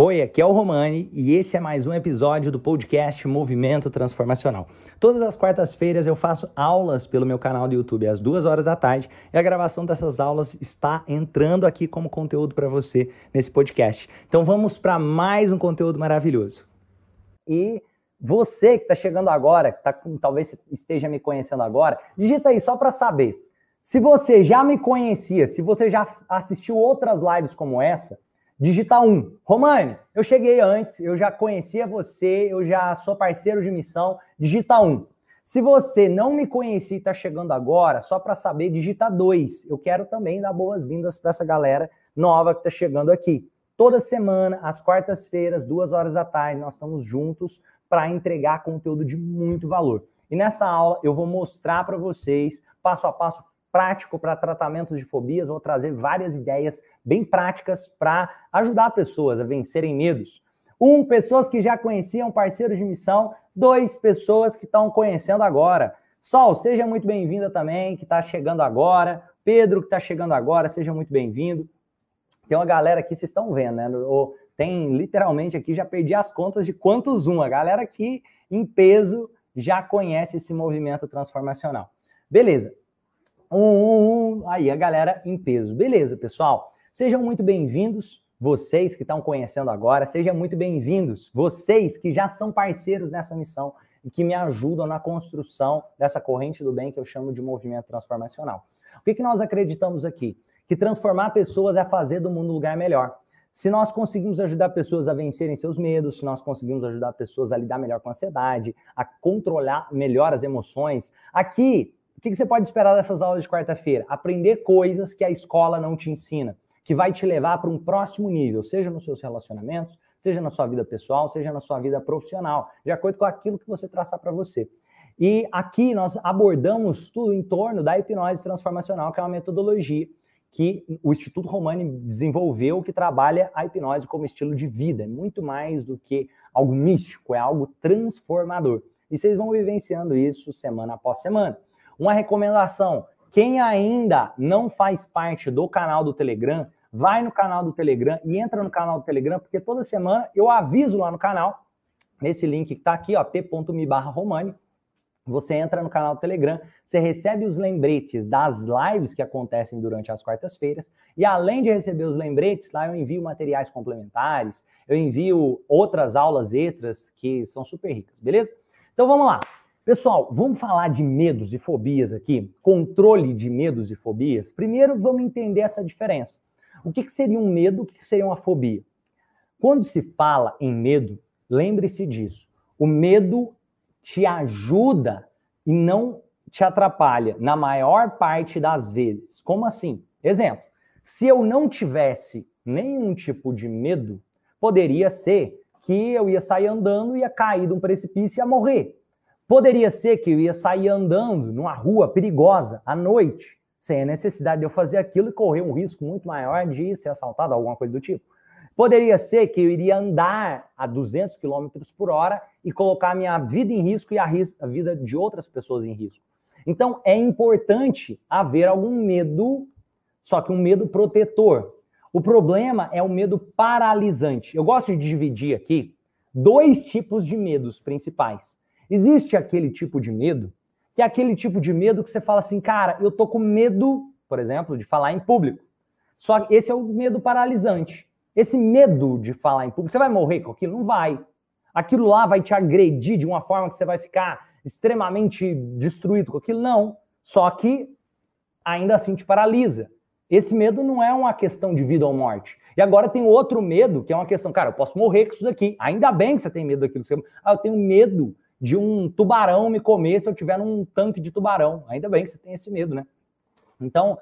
Oi, aqui é o Romani e esse é mais um episódio do podcast Movimento Transformacional. Todas as quartas-feiras eu faço aulas pelo meu canal do YouTube às duas horas da tarde e a gravação dessas aulas está entrando aqui como conteúdo para você nesse podcast. Então vamos para mais um conteúdo maravilhoso. E você que está chegando agora, que tá, talvez esteja me conhecendo agora, digita aí só para saber. Se você já me conhecia, se você já assistiu outras lives como essa, Digita 1. Romani, eu cheguei antes, eu já conhecia você, eu já sou parceiro de missão. Digita 1. Se você não me conhecia e está chegando agora, só para saber, digita 2. Eu quero também dar boas-vindas para essa galera nova que está chegando aqui. Toda semana, às quartas-feiras, duas horas da tarde, nós estamos juntos para entregar conteúdo de muito valor. E nessa aula eu vou mostrar para vocês, passo a passo, prático para tratamentos de fobias, vou trazer várias ideias bem práticas para ajudar pessoas a vencerem medos. Um, pessoas que já conheciam parceiros de missão. Dois, pessoas que estão conhecendo agora. Sol, seja muito bem-vinda também, que está chegando agora. Pedro, que está chegando agora, seja muito bem-vindo. Tem uma galera aqui, vocês estão vendo, né? Tem literalmente aqui, já perdi as contas de quantos um. A galera aqui, em peso, já conhece esse movimento transformacional. Beleza. Um, um, um. Aí, a galera em peso. Beleza, pessoal. Sejam muito bem-vindos, vocês que estão conhecendo agora. Sejam muito bem-vindos, vocês que já são parceiros nessa missão e que me ajudam na construção dessa corrente do bem que eu chamo de movimento transformacional. O que, que nós acreditamos aqui? Que transformar pessoas é fazer do mundo um lugar melhor. Se nós conseguimos ajudar pessoas a vencerem seus medos, se nós conseguimos ajudar pessoas a lidar melhor com a ansiedade, a controlar melhor as emoções, aqui o que, você pode esperar dessas aulas de quarta-feira? Aprender coisas que a escola não te ensina, que vai te levar para um próximo nível, seja nos seus relacionamentos, seja na sua vida pessoal, seja na sua vida profissional, de acordo com aquilo que você traçar para você. E aqui nós abordamos tudo em torno da hipnose transformacional, que é uma metodologia que o Instituto Romani desenvolveu, que trabalha a hipnose como estilo de vida. É muito mais do que algo místico, é algo transformador. E vocês vão vivenciando isso semana após semana. Uma recomendação: quem ainda não faz parte do canal do Telegram, vai no canal do Telegram e entra no canal do Telegram, porque toda semana eu aviso lá no canal, nesse link que está aqui, ó, t.me barra Romani. Você entra no canal do Telegram, você recebe os lembretes das lives que acontecem durante as quartas-feiras, e além de receber os lembretes, lá eu envio materiais complementares, eu envio outras aulas extras que são super ricas, beleza? Então vamos lá. Pessoal, vamos falar de medos e fobias aqui, controle de medos e fobias. Primeiro, vamos entender essa diferença. O que, seria um medo, o que seria uma fobia? Quando se fala em medo, lembre-se disso. O medo te ajuda e não te atrapalha, na maior parte das vezes. Como assim? Exemplo: se eu não tivesse nenhum tipo de medo, poderia ser que eu ia sair andando, ia cair de um precipício e ia morrer. Poderia ser que eu ia sair andando numa rua perigosa à noite, sem a necessidade de eu fazer aquilo e correr um risco muito maior de ser assaltado, alguma coisa do tipo. Poderia ser que eu iria andar a 200 km por hora e colocar a minha vida em risco e a, a vida de outras pessoas em risco. Então, é importante haver algum medo, só que um medo protetor. O problema é o medo paralisante. Eu gosto de dividir aqui dois tipos de medos principais. Existe aquele tipo de medo, que é aquele tipo de medo que você fala assim, cara, eu tô com medo, por exemplo, de falar em público. Só esse é o medo paralisante. Esse medo de falar em público, você vai morrer com aquilo? Não vai. Aquilo lá vai te agredir de uma forma que você vai ficar extremamente destruído com aquilo? Não. Só que ainda assim te paralisa. Esse medo não é uma questão de vida ou morte. E agora tem outro medo, que é uma questão, cara, eu posso morrer com isso daqui. Ainda bem que você tem medo daquilo. Ah, eu tenho medo de um tubarão me comer se eu tiver num tanque de tubarão. Ainda bem que você tem esse medo, né? Então,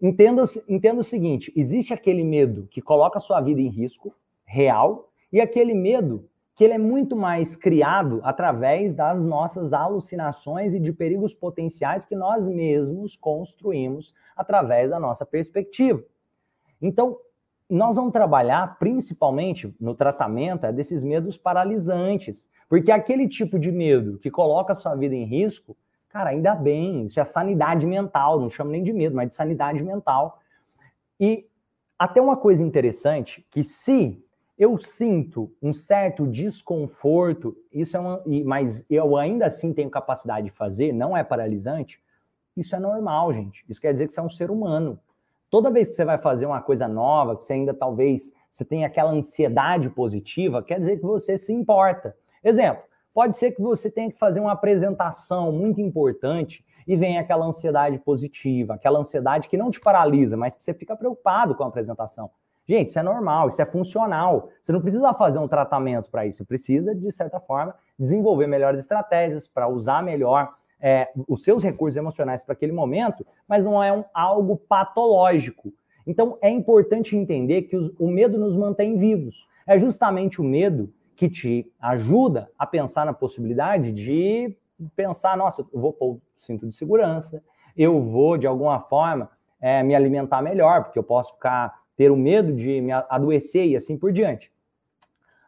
entenda, entenda o seguinte: existe aquele medo que coloca a sua vida em risco, real, e aquele medo que ele é muito mais criado através das nossas alucinações e de perigos potenciais que nós mesmos construímos através da nossa perspectiva. Então, nós vamos trabalhar principalmente no tratamento é desses medos paralisantes, porque aquele tipo de medo que coloca a sua vida em risco, cara, ainda bem, isso é sanidade mental, não chamo nem de medo, mas de sanidade mental. E até uma coisa interessante, que se eu sinto um certo desconforto, isso é uma, mas eu ainda assim tenho capacidade de fazer, não é paralisante, isso é normal, gente. Isso quer dizer que você é um ser humano. Toda vez que você vai fazer uma coisa nova, que você ainda talvez você tenha aquela ansiedade positiva, quer dizer que você se importa. Exemplo, pode ser que você tenha que fazer uma apresentação muito importante e vem aquela ansiedade positiva, aquela ansiedade que não te paralisa, mas que você fica preocupado com a apresentação. Gente, isso é normal, isso é funcional. Você não precisa fazer um tratamento para isso, você precisa, de certa forma, desenvolver melhores estratégias para usar melhor é, os seus recursos emocionais para aquele momento, mas não é um, algo patológico. Então, é importante entender que os, o medo nos mantém vivos. É justamente o medo que te ajuda a pensar na possibilidade de pensar, nossa, eu vou pôr o cinto de segurança, eu vou, de alguma forma, é, me alimentar melhor, porque eu posso ficar ter o medo de me adoecer e assim por diante.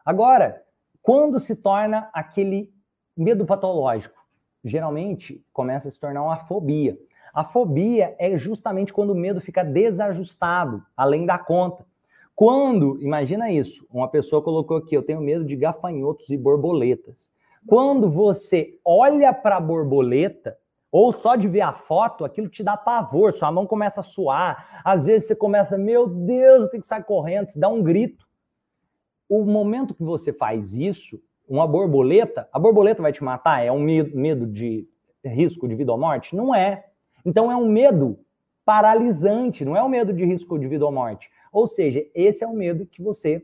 Agora, quando se torna aquele medo patológico? Geralmente começa a se tornar uma fobia. A fobia é justamente quando o medo fica desajustado, além da conta. Quando, imagina isso, uma pessoa colocou aqui, eu tenho medo de gafanhotos e borboletas. Quando você olha para a borboleta, ou só de ver a foto, aquilo te dá pavor, sua mão começa a suar, às vezes você começa, meu Deus, eu tenho que sair correndo, você dá um grito. O momento que você faz isso, uma borboleta, a borboleta vai te matar? É um medo de risco de vida ou morte? Não é. Então é um medo paralisante, não é um medo de risco de vida ou morte. Ou seja, esse é o medo que você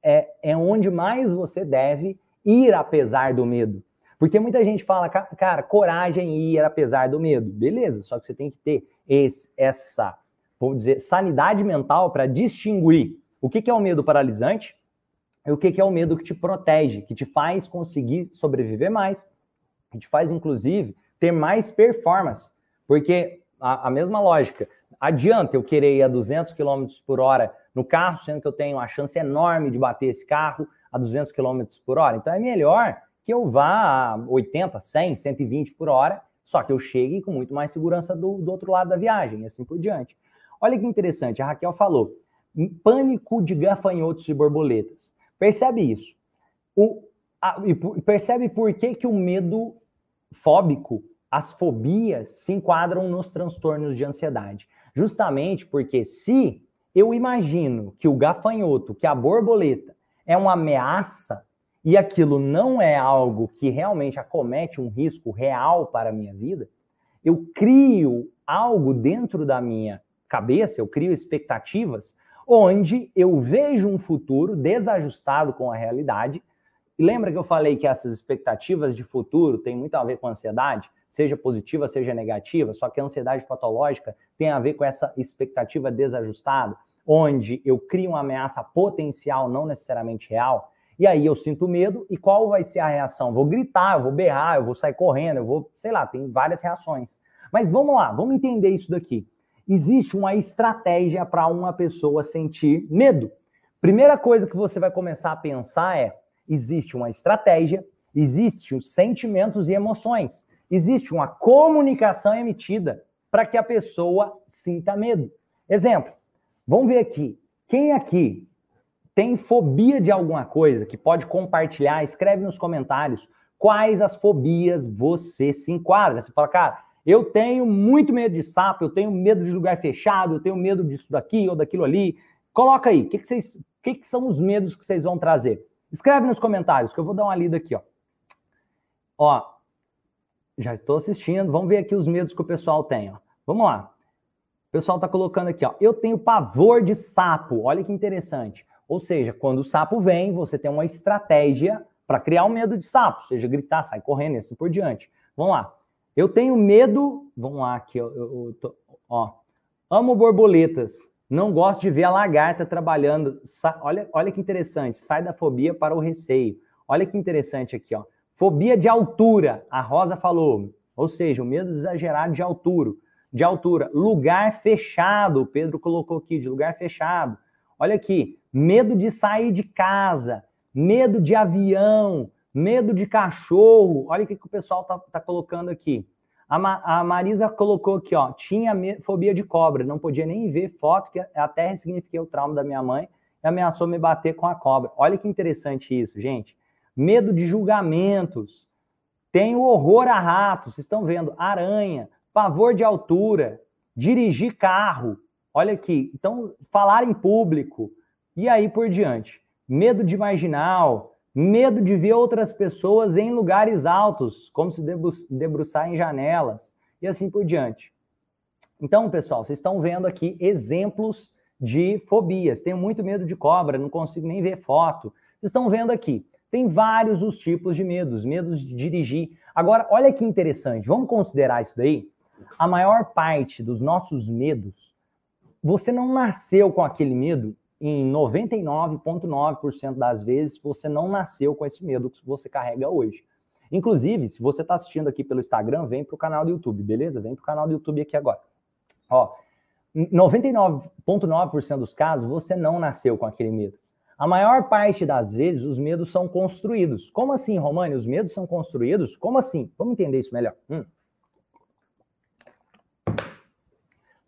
é, é onde mais você deve ir apesar do medo. Porque muita gente fala, cara, coragem e ir apesar do medo. Beleza, só que você tem que ter esse, essa, vamos dizer, sanidade mental para distinguir o que, que é o medo paralisante e o que, que é o medo que te protege, que te faz conseguir sobreviver mais, que te faz, inclusive, ter mais performance. Porque a, a mesma lógica, adianta eu querer ir a 200 km por hora no carro, sendo que eu tenho uma chance enorme de bater esse carro a 200 km por hora. Então é melhor que eu vá a 80, 100, 120 por hora, só que eu chegue com muito mais segurança do, do outro lado da viagem, e assim por diante. Olha que interessante, a Raquel falou, pânico de gafanhotos e borboletas. Percebe isso. O, a, percebe por que, que o medo fóbico, as fobias, se enquadram nos transtornos de ansiedade. Justamente porque se eu imagino que o gafanhoto, que a borboleta é uma ameaça e aquilo não é algo que realmente acomete um risco real para a minha vida, eu crio algo dentro da minha cabeça, eu crio expectativas onde eu vejo um futuro desajustado com a realidade. E lembra que eu falei que essas expectativas de futuro têm muito a ver com ansiedade, seja positiva, seja negativa, só que a ansiedade patológica tem a ver com essa expectativa desajustada, onde eu crio uma ameaça potencial, não necessariamente real, e aí eu sinto medo, e qual vai ser a reação? Vou gritar, eu vou berrar, eu vou sair correndo, eu vou, sei lá, tem várias reações. Mas vamos lá, vamos entender isso daqui. Existe uma estratégia para uma pessoa sentir medo. Primeira coisa que você vai começar a pensar é: existe uma estratégia, existem os sentimentos e emoções, existe uma comunicação emitida para que a pessoa sinta medo. Exemplo, vamos ver aqui. Quem aqui tem fobia de alguma coisa que pode compartilhar, escreve nos comentários quais as fobias você se enquadra. Você fala, cara, eu tenho muito medo de sapo, eu tenho medo de lugar fechado, eu tenho medo disso daqui ou daquilo ali. Coloca aí, o que, que, que, que são os medos que vocês vão trazer? Escreve nos comentários, que eu vou dar uma lida aqui, ó. Ó, já estou assistindo, vamos ver aqui os medos que o pessoal tem, ó. Vamos lá. O pessoal está colocando aqui, ó. Eu tenho pavor de sapo. Olha que interessante. Ou seja, quando o sapo vem, você tem uma estratégia para criar um medo de sapo, seja gritar, sair correndo e assim por diante. Vamos lá. Eu tenho medo. Vamos lá, aqui, eu, eu tô, ó. Amo borboletas. Não gosto de ver a lagarta trabalhando. Sa olha, olha que interessante. Sai da fobia para o receio. Olha que interessante aqui, ó. Fobia de altura. A Rosa falou. Ou seja, o medo exagerado de altura. De altura. Lugar fechado. O Pedro colocou aqui, de lugar fechado. Olha aqui, medo de sair de casa, medo de avião, medo de cachorro. Olha o que, que o pessoal tá, tá colocando aqui. A, Ma, a, Marisa colocou aqui, ó, tinha fobia de cobra, não podia nem ver foto, que até significa o trauma da minha mãe, e ameaçou me bater com a cobra. Olha que interessante isso, gente. Medo de julgamentos. Tenho horror a ratos, vocês estão vendo? Aranha, pavor de altura, dirigir carro. Olha aqui. Então, falar em público e aí por diante. Medo de marginal, medo de ver outras pessoas em lugares altos, como se debruçar em janelas e assim por diante. Então, pessoal, vocês estão vendo aqui exemplos de fobias. Tenho muito medo de cobra, não consigo nem ver foto. Vocês estão vendo aqui. Tem vários os tipos de medos, medos de dirigir. Agora, olha que interessante, vamos considerar isso daí? A maior parte dos nossos medos, você não nasceu com aquele medo em 99,9% das vezes, você não nasceu com esse medo que você carrega hoje. Inclusive, se você está assistindo aqui pelo Instagram, vem para o canal do YouTube, beleza? Vem para o canal do YouTube aqui agora. Ó, 99,9% dos casos, você não nasceu com aquele medo. A maior parte das vezes, os medos são construídos. Como assim, Romani? Os medos são construídos? Como assim? Vamos entender isso melhor. Hum.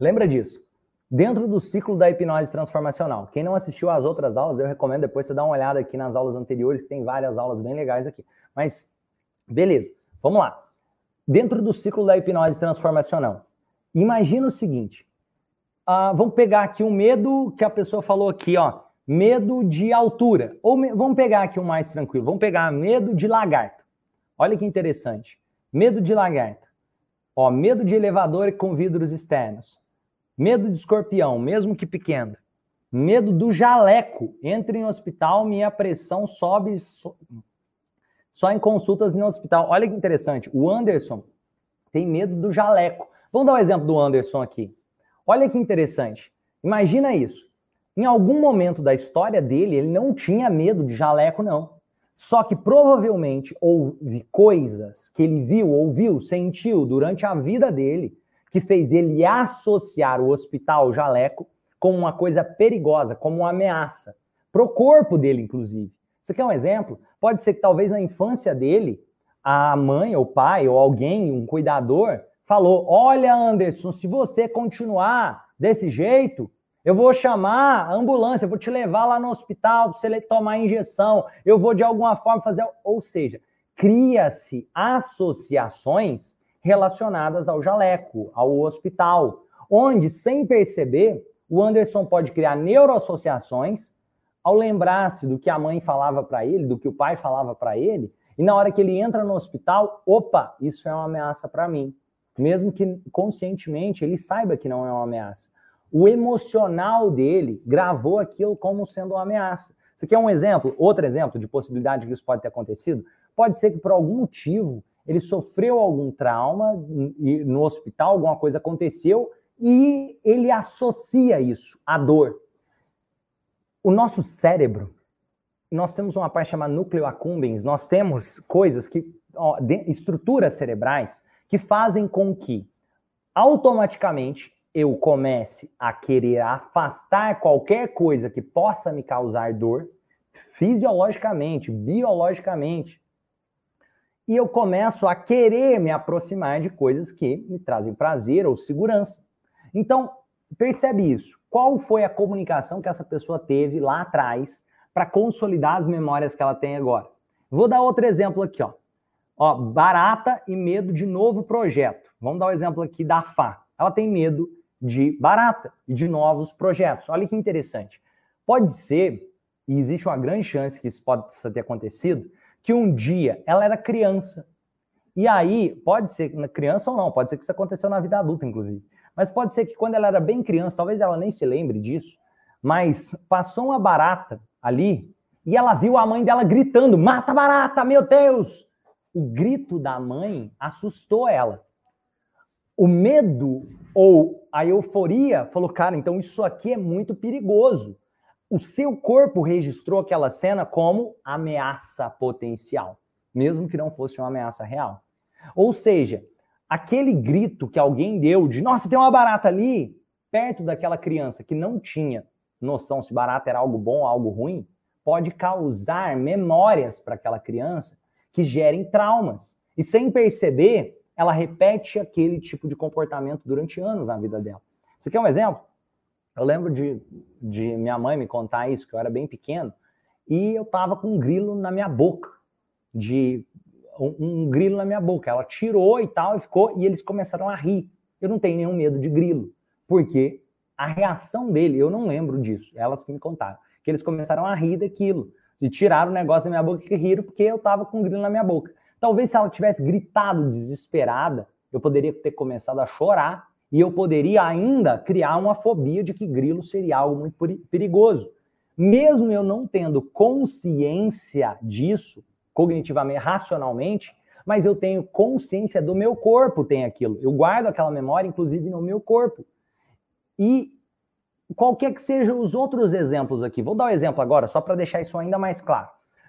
Lembra disso. Dentro do ciclo da hipnose transformacional. Quem não assistiu às outras aulas, eu recomendo depois você dar uma olhada aqui nas aulas anteriores, que tem várias aulas bem legais aqui. Mas, beleza, vamos lá. Dentro do ciclo da hipnose transformacional, imagina o seguinte. Uh, vamos pegar aqui um medo que a pessoa falou aqui, ó medo de altura. Ou me... vamos pegar aqui um mais tranquilo. Vamos pegar medo de lagarta. Olha que interessante. Medo de lagarta. Ó, medo de elevador com vidros externos. Medo de escorpião, mesmo que pequeno. Medo do jaleco. Entre em hospital, minha pressão sobe só, só em consultas no hospital. Olha que interessante. O Anderson tem medo do jaleco. Vamos dar um exemplo do Anderson aqui. Olha que interessante. Imagina isso. Em algum momento da história dele, ele não tinha medo de jaleco, não. Só que provavelmente houve coisas que ele viu, ouviu, sentiu durante a vida dele que fez ele associar o hospital jaleco como uma coisa perigosa, como uma ameaça. Para o corpo dele, inclusive. Você quer um exemplo? Pode ser que talvez na infância dele, a mãe, ou o pai, ou alguém, um cuidador, falou: Olha, Anderson, se você continuar desse jeito, eu vou chamar a ambulância, eu vou te levar lá no hospital para você tomar injeção. Eu vou de alguma forma fazer. Ou seja, cria-se associações relacionadas ao jaleco, ao hospital, onde, sem perceber, o Anderson pode criar neuroassociações ao lembrar-se do que a mãe falava para ele, do que o pai falava para ele, e na hora que ele entra no hospital, opa, isso é uma ameaça para mim. Mesmo que conscientemente ele saiba que não é uma ameaça o emocional dele gravou aquilo como sendo uma ameaça. Você quer um exemplo? Outro exemplo de possibilidade que isso pode ter acontecido? Pode ser que por algum motivo ele sofreu algum trauma no hospital, alguma coisa aconteceu e ele associa isso à dor. O nosso cérebro, nós temos uma parte chamada núcleo accumbens, nós temos coisas que, ó, estruturas cerebrais que fazem com que automaticamente eu comece a querer afastar qualquer coisa que possa me causar dor, fisiologicamente, biologicamente, e eu começo a querer me aproximar de coisas que me trazem prazer ou segurança. Então, percebe isso. Qual foi a comunicação que essa pessoa teve lá atrás para consolidar as memórias que ela tem agora? Vou dar outro exemplo aqui, ó. ó. Barata e medo de novo projeto. Vamos dar o um exemplo aqui da Fá. Ela tem medo de barata e de novos projetos. Olha que interessante. Pode ser, e existe uma grande chance que isso possa ter acontecido, que um dia ela era criança. E aí, pode ser criança ou não, pode ser que isso aconteceu na vida adulta, inclusive. Mas pode ser que quando ela era bem criança, talvez ela nem se lembre disso, mas passou uma barata ali e ela viu a mãe dela gritando: mata barata, meu Deus! O grito da mãe assustou ela o medo ou a euforia falou, cara, então isso aqui é muito perigoso. O seu corpo registrou aquela cena como ameaça potencial, mesmo que não fosse uma ameaça real. Ou seja, aquele grito que alguém deu de nossa, tem uma barata ali, perto daquela criança que não tinha noção se barata era algo bom ou algo ruim, pode causar memórias para aquela criança que gerem traumas. E sem perceber, ela repete aquele tipo de comportamento durante anos na vida dela. Você quer um exemplo? Eu lembro de, de minha mãe me contar isso, que eu era bem pequeno, e eu tava com um grilo na minha boca, de um, um, grilo na minha boca. Ela tirou e tal, e ficou, e eles começaram a rir. Eu não tenho nenhum medo de grilo, porque a reação dele, eu não lembro disso, elas que me contaram, que eles começaram a rir daquilo, e tiraram o negócio da minha boca e riram porque eu tava com um grilo na minha boca. Talvez se ela tivesse gritado desesperada, eu poderia ter começado a chorar e eu poderia ainda criar uma fobia de que grilo seria algo muito perigoso. Mesmo eu não tendo consciência disso, cognitivamente, racionalmente, mas eu tenho consciência do meu corpo tem aquilo. Eu guardo aquela memória, inclusive, no meu corpo. E qualquer que sejam os outros exemplos aqui, vou dar um exemplo agora, só para deixar isso ainda mais claro.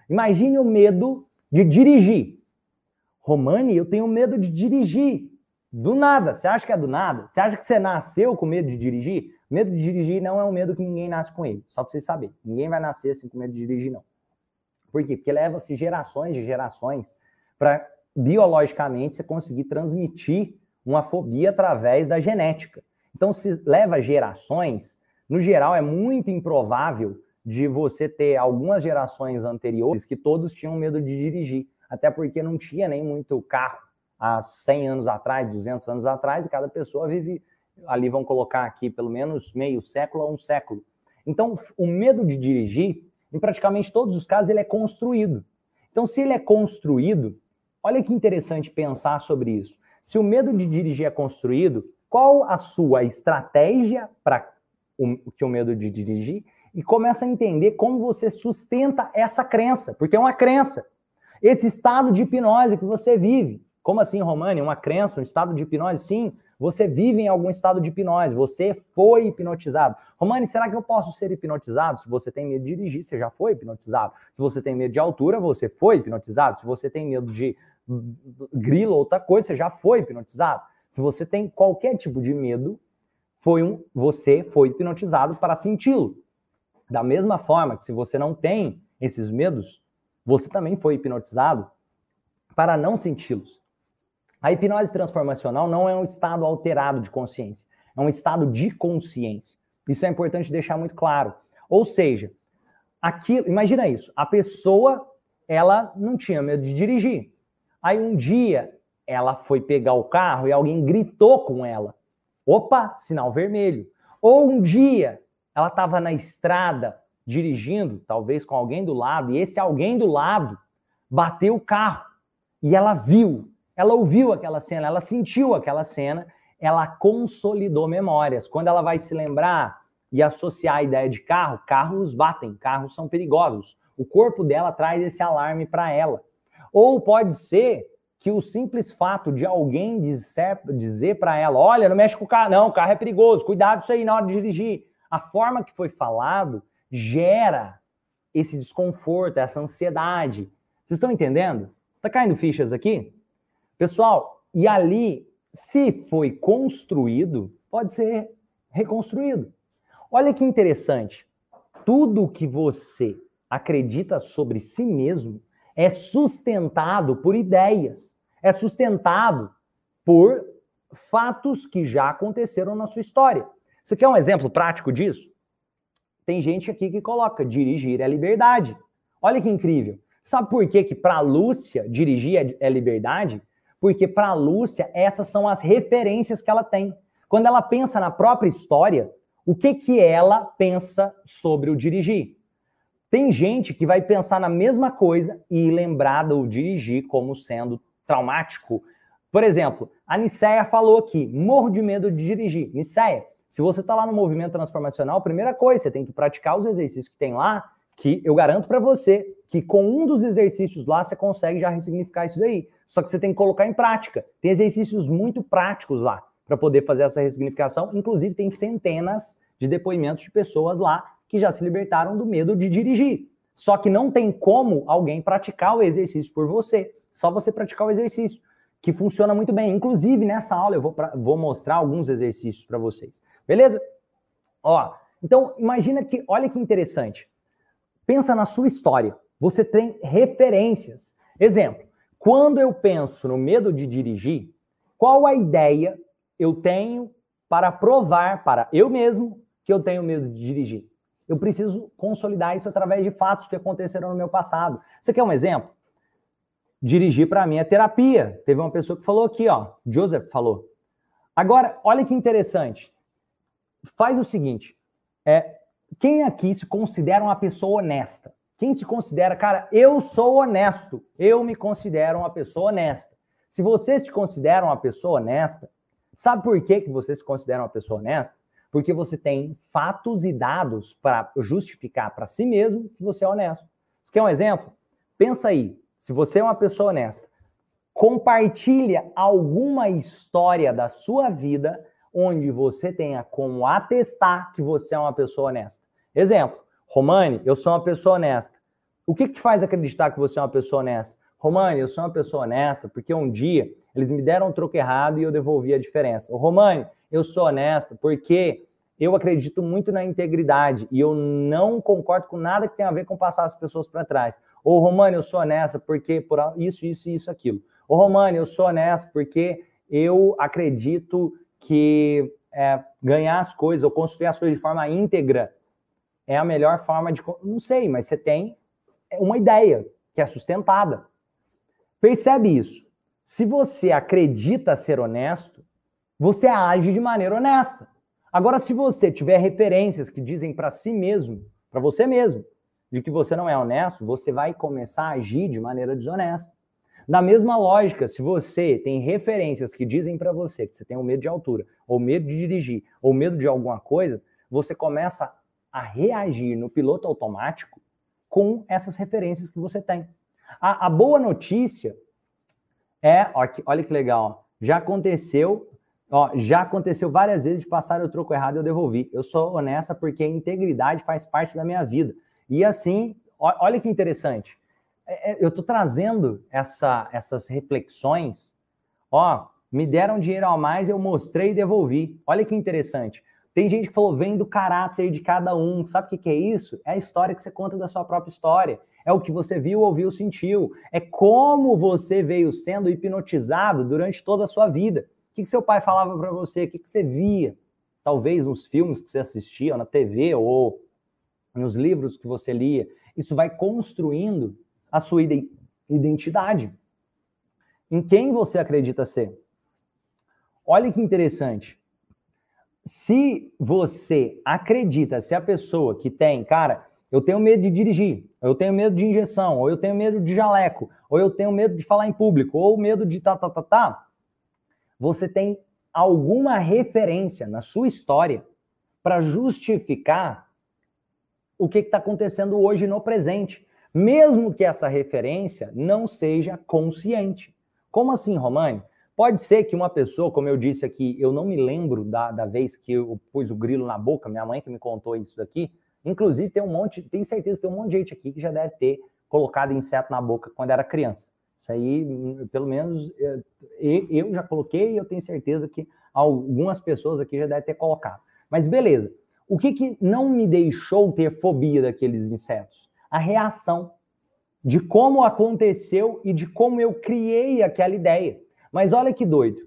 Imagine o medo de dirigir. Romani, eu tenho medo de dirigir. Do nada. Você acha que é do nada? Você acha que você nasceu com medo de dirigir? Medo de dirigir não é um medo que ninguém nasce com ele. Só para vocês saberem. Ninguém vai nascer assim com medo de dirigir, não. Por quê? Porque leva-se gerações de gerações para biologicamente você conseguir transmitir uma fobia através da genética. Então, se leva gerações, no geral é muito improvável de você ter algumas gerações anteriores que todos tinham medo de dirigir, até porque não tinha nem muito carro há 100 anos atrás, 200 anos atrás, e cada pessoa vive, ali vão colocar aqui pelo menos meio século a um século. Então, o medo de dirigir, em praticamente todos os casos, ele é construído. Então, se ele é construído, olha que interessante pensar sobre isso. Se o medo de dirigir é construído, qual a sua estratégia para o, que o medo de dirigir? E começa a entender como você sustenta essa crença, porque é uma crença. Esse estado de hipnose que você vive. Como assim, Romani? Uma crença, um estado de hipnose? Sim, você vive em algum estado de hipnose, você foi hipnotizado. Romani, será que eu posso ser hipnotizado? Se você tem medo de dirigir, você já foi hipnotizado. Se você tem medo de altura, você foi hipnotizado. Se você tem medo de grilo ou outra coisa, você já foi hipnotizado. Se você tem qualquer tipo de medo, foi um, você foi hipnotizado para senti-lo. Da mesma forma que se você não tem esses medos, você também foi hipnotizado para não senti-los. A hipnose transformacional não é um estado alterado de consciência, é um estado de consciência. Isso é importante deixar muito claro. Ou seja, aquilo, imagina isso, a pessoa ela não tinha medo de dirigir. Aí um dia ela foi pegar o carro e alguém gritou com ela. Opa, sinal vermelho. Ou um dia ela estava na estrada dirigindo, talvez com alguém do lado, e esse alguém do lado bateu o carro e ela viu ela ouviu aquela cena, ela sentiu aquela cena, ela consolidou memórias. Quando ela vai se lembrar e associar a ideia de carro, carros batem, carros são perigosos. O corpo dela traz esse alarme para ela. Ou pode ser que o simples fato de alguém dizer, dizer para ela: olha, não mexe com o carro, não, o carro é perigoso, cuidado isso aí na hora de dirigir. A forma que foi falado gera esse desconforto, essa ansiedade. Vocês estão entendendo? Tá caindo fichas aqui? Pessoal, e ali, se foi construído, pode ser reconstruído. Olha que interessante. Tudo que você acredita sobre si mesmo é sustentado por ideias, é sustentado por fatos que já aconteceram na sua história. Você quer um exemplo prático disso? Tem gente aqui que coloca dirigir é liberdade. Olha que incrível. Sabe por que, que para Lúcia dirigir é, é liberdade? porque para Lúcia essas são as referências que ela tem. Quando ela pensa na própria história, o que que ela pensa sobre o dirigir? Tem gente que vai pensar na mesma coisa e lembrar do dirigir como sendo traumático. Por exemplo, a Niceia falou aqui, morro de medo de dirigir. Niceia, se você está lá no movimento transformacional, primeira coisa, você tem que praticar os exercícios que tem lá, que eu garanto para você que com um dos exercícios lá você consegue já ressignificar isso daí. Só que você tem que colocar em prática. Tem exercícios muito práticos lá para poder fazer essa ressignificação. Inclusive, tem centenas de depoimentos de pessoas lá que já se libertaram do medo de dirigir. Só que não tem como alguém praticar o exercício por você. Só você praticar o exercício, que funciona muito bem. Inclusive, nessa aula eu vou, pra, vou mostrar alguns exercícios para vocês. Beleza? Ó, então imagina que, olha que interessante. Pensa na sua história. Você tem referências. Exemplo, quando eu penso no medo de dirigir, qual a ideia eu tenho para provar para eu mesmo que eu tenho medo de dirigir? Eu preciso consolidar isso através de fatos que aconteceram no meu passado. Você quer um exemplo? Dirigir para mim é terapia. Teve uma pessoa que falou aqui, ó, Joseph falou. Agora, olha que interessante. Faz o seguinte, é, quem aqui se considera uma pessoa honesta? Quem se considera, cara, eu sou honesto, eu me considero uma pessoa honesta. Se você se considera uma pessoa honesta, sabe por que, que você se considera uma pessoa honesta? Porque você tem fatos e dados para justificar para si mesmo que você é honesto. Você quer um exemplo? Pensa aí, se você é uma pessoa honesta, compartilha alguma história da sua vida onde você tenha como atestar que você é uma pessoa honesta. Exemplo, Romani, eu sou uma pessoa honesta. O que, que te faz acreditar que você é uma pessoa honesta? Romani, eu sou uma pessoa honesta porque um dia eles me deram um troco errado e eu devolvi a diferença. Romani, eu sou honesta porque eu acredito muito na integridade e eu não concordo com nada que tenha a ver com passar as pessoas para trás. Ô, Romani, eu sou honesta porque por isso, isso, isso, aquilo. Ô, Romani, eu sou honesto porque eu acredito que é, ganhar as coisas ou construir as coisas de forma íntegra é a melhor forma de. Não sei, mas você tem uma ideia que é sustentada. Percebe isso. Se você acredita ser honesto, você age de maneira honesta. Agora, se você tiver referências que dizem para si mesmo, para você mesmo, de que você não é honesto, você vai começar a agir de maneira desonesta. Na mesma lógica, se você tem referências que dizem para você que você tem um medo de altura, ou medo de dirigir, ou medo de alguma coisa, você começa a reagir no piloto automático com essas referências que você tem. A, a boa notícia é, ó, que, olha que legal, já aconteceu, ó, já aconteceu várias vezes de passar o troco errado e eu devolvi. Eu sou honesta porque a integridade faz parte da minha vida. E assim, ó, olha que interessante. É, é eu estou trazendo essa, essas reflexões. Ó, me deram dinheiro a mais, eu mostrei e devolvi. Olha que interessante. Tem gente que falou, vem do caráter de cada um. Sabe o que, que é isso? É a história que você conta da sua própria história. É o que você viu, ouviu, sentiu. É como você veio sendo hipnotizado durante toda a sua vida. O que, que seu pai falava para você? O que, que você via? Talvez nos filmes que você assistia, na TV ou nos livros que você lia. Isso vai construindo a sua identidade. Em quem você acredita ser? Olha que interessante se você acredita, se a pessoa que tem, cara, eu tenho medo de dirigir, eu tenho medo de injeção, ou eu tenho medo de jaleco, ou eu tenho medo de falar em público, ou medo de tá, tá, tá, tá, você tem alguma referência na sua história para justificar o que está acontecendo hoje no presente, mesmo que essa referência não seja consciente. Como assim, Romani? Pode ser que uma pessoa, como eu disse aqui, eu não me lembro da, da vez que eu pus o grilo na boca, minha mãe que me contou isso daqui. Inclusive, tem um monte, tem certeza que tem um monte de gente aqui que já deve ter colocado inseto na boca quando era criança. Isso aí, pelo menos, é, eu já coloquei e eu tenho certeza que algumas pessoas aqui já devem ter colocado. Mas beleza. O que, que não me deixou ter fobia daqueles insetos? A reação de como aconteceu e de como eu criei aquela ideia. Mas olha que doido.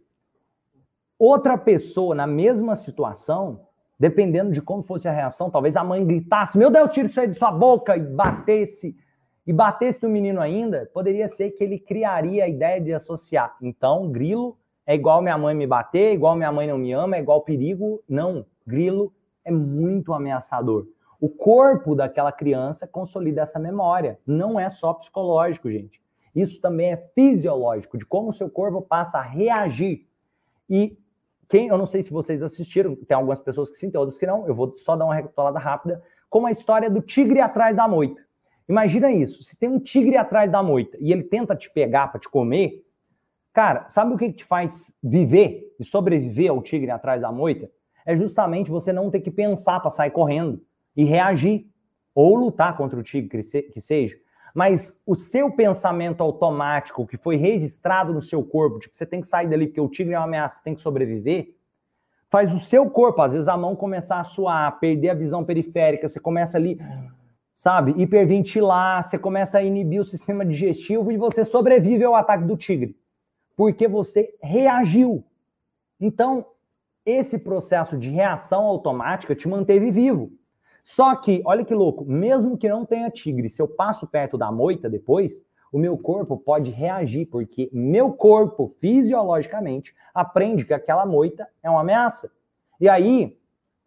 Outra pessoa na mesma situação, dependendo de como fosse a reação, talvez a mãe gritasse: Meu Deus, tira isso aí de sua boca! e batesse. E batesse no menino ainda, poderia ser que ele criaria a ideia de associar. Então, grilo é igual minha mãe me bater, igual minha mãe não me ama, é igual perigo. Não, grilo é muito ameaçador. O corpo daquela criança consolida essa memória. Não é só psicológico, gente. Isso também é fisiológico, de como o seu corpo passa a reagir. E quem, eu não sei se vocês assistiram, tem algumas pessoas que sim, tem outras que não, eu vou só dar uma recapitulada rápida, como a história do tigre atrás da moita. Imagina isso, se tem um tigre atrás da moita e ele tenta te pegar para te comer, cara, sabe o que te faz viver e sobreviver ao tigre atrás da moita? É justamente você não ter que pensar para sair correndo e reagir ou lutar contra o tigre que seja mas o seu pensamento automático que foi registrado no seu corpo, de que você tem que sair dali porque o tigre é uma ameaça, você tem que sobreviver, faz o seu corpo, às vezes a mão começar a suar, perder a visão periférica, você começa ali, sabe, hiperventilar, você começa a inibir o sistema digestivo e você sobrevive ao ataque do tigre, porque você reagiu. Então, esse processo de reação automática te manteve vivo. Só que, olha que louco, mesmo que não tenha tigre, se eu passo perto da moita depois, o meu corpo pode reagir, porque meu corpo, fisiologicamente, aprende que aquela moita é uma ameaça. E aí,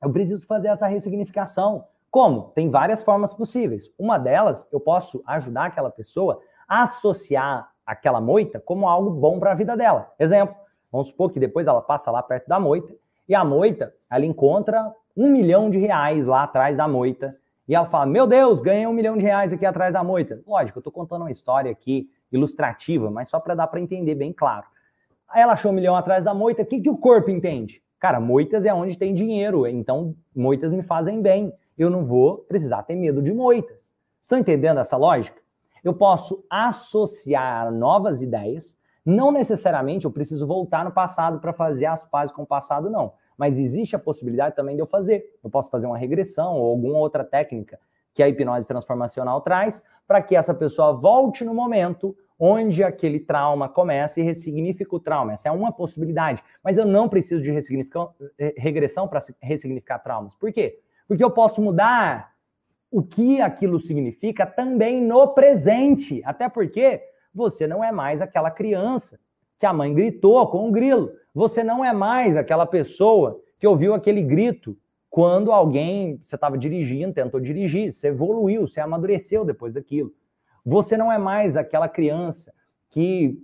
eu preciso fazer essa ressignificação. Como? Tem várias formas possíveis. Uma delas, eu posso ajudar aquela pessoa a associar aquela moita como algo bom para a vida dela. Exemplo, vamos supor que depois ela passa lá perto da moita e a moita, ela encontra um milhão de reais lá atrás da moita. E ela fala: Meu Deus, ganhei um milhão de reais aqui atrás da moita. Lógico, eu estou contando uma história aqui ilustrativa, mas só para dar para entender bem claro. Aí ela achou um milhão atrás da moita, o que, que o corpo entende? Cara, moitas é onde tem dinheiro, então moitas me fazem bem. Eu não vou precisar ter medo de moitas. Estão entendendo essa lógica? Eu posso associar novas ideias, não necessariamente eu preciso voltar no passado para fazer as pazes com o passado, não mas existe a possibilidade também de eu fazer. Eu posso fazer uma regressão ou alguma outra técnica que a hipnose transformacional traz para que essa pessoa volte no momento onde aquele trauma começa e ressignifica o trauma. Essa é uma possibilidade. Mas eu não preciso de eh, regressão para ressignificar traumas. Por quê? Porque eu posso mudar o que aquilo significa também no presente. Até porque você não é mais aquela criança que a mãe gritou com um grilo. Você não é mais aquela pessoa que ouviu aquele grito quando alguém, você estava dirigindo, tentou dirigir, você evoluiu, você amadureceu depois daquilo. Você não é mais aquela criança que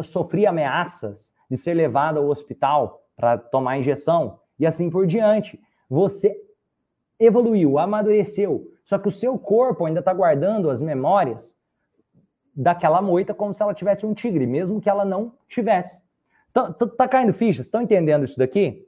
sofria ameaças de ser levada ao hospital para tomar injeção e assim por diante. Você evoluiu, amadureceu, só que o seu corpo ainda está guardando as memórias daquela moita como se ela tivesse um tigre, mesmo que ela não tivesse. Tá, tá, tá caindo fichas? Estão entendendo isso daqui?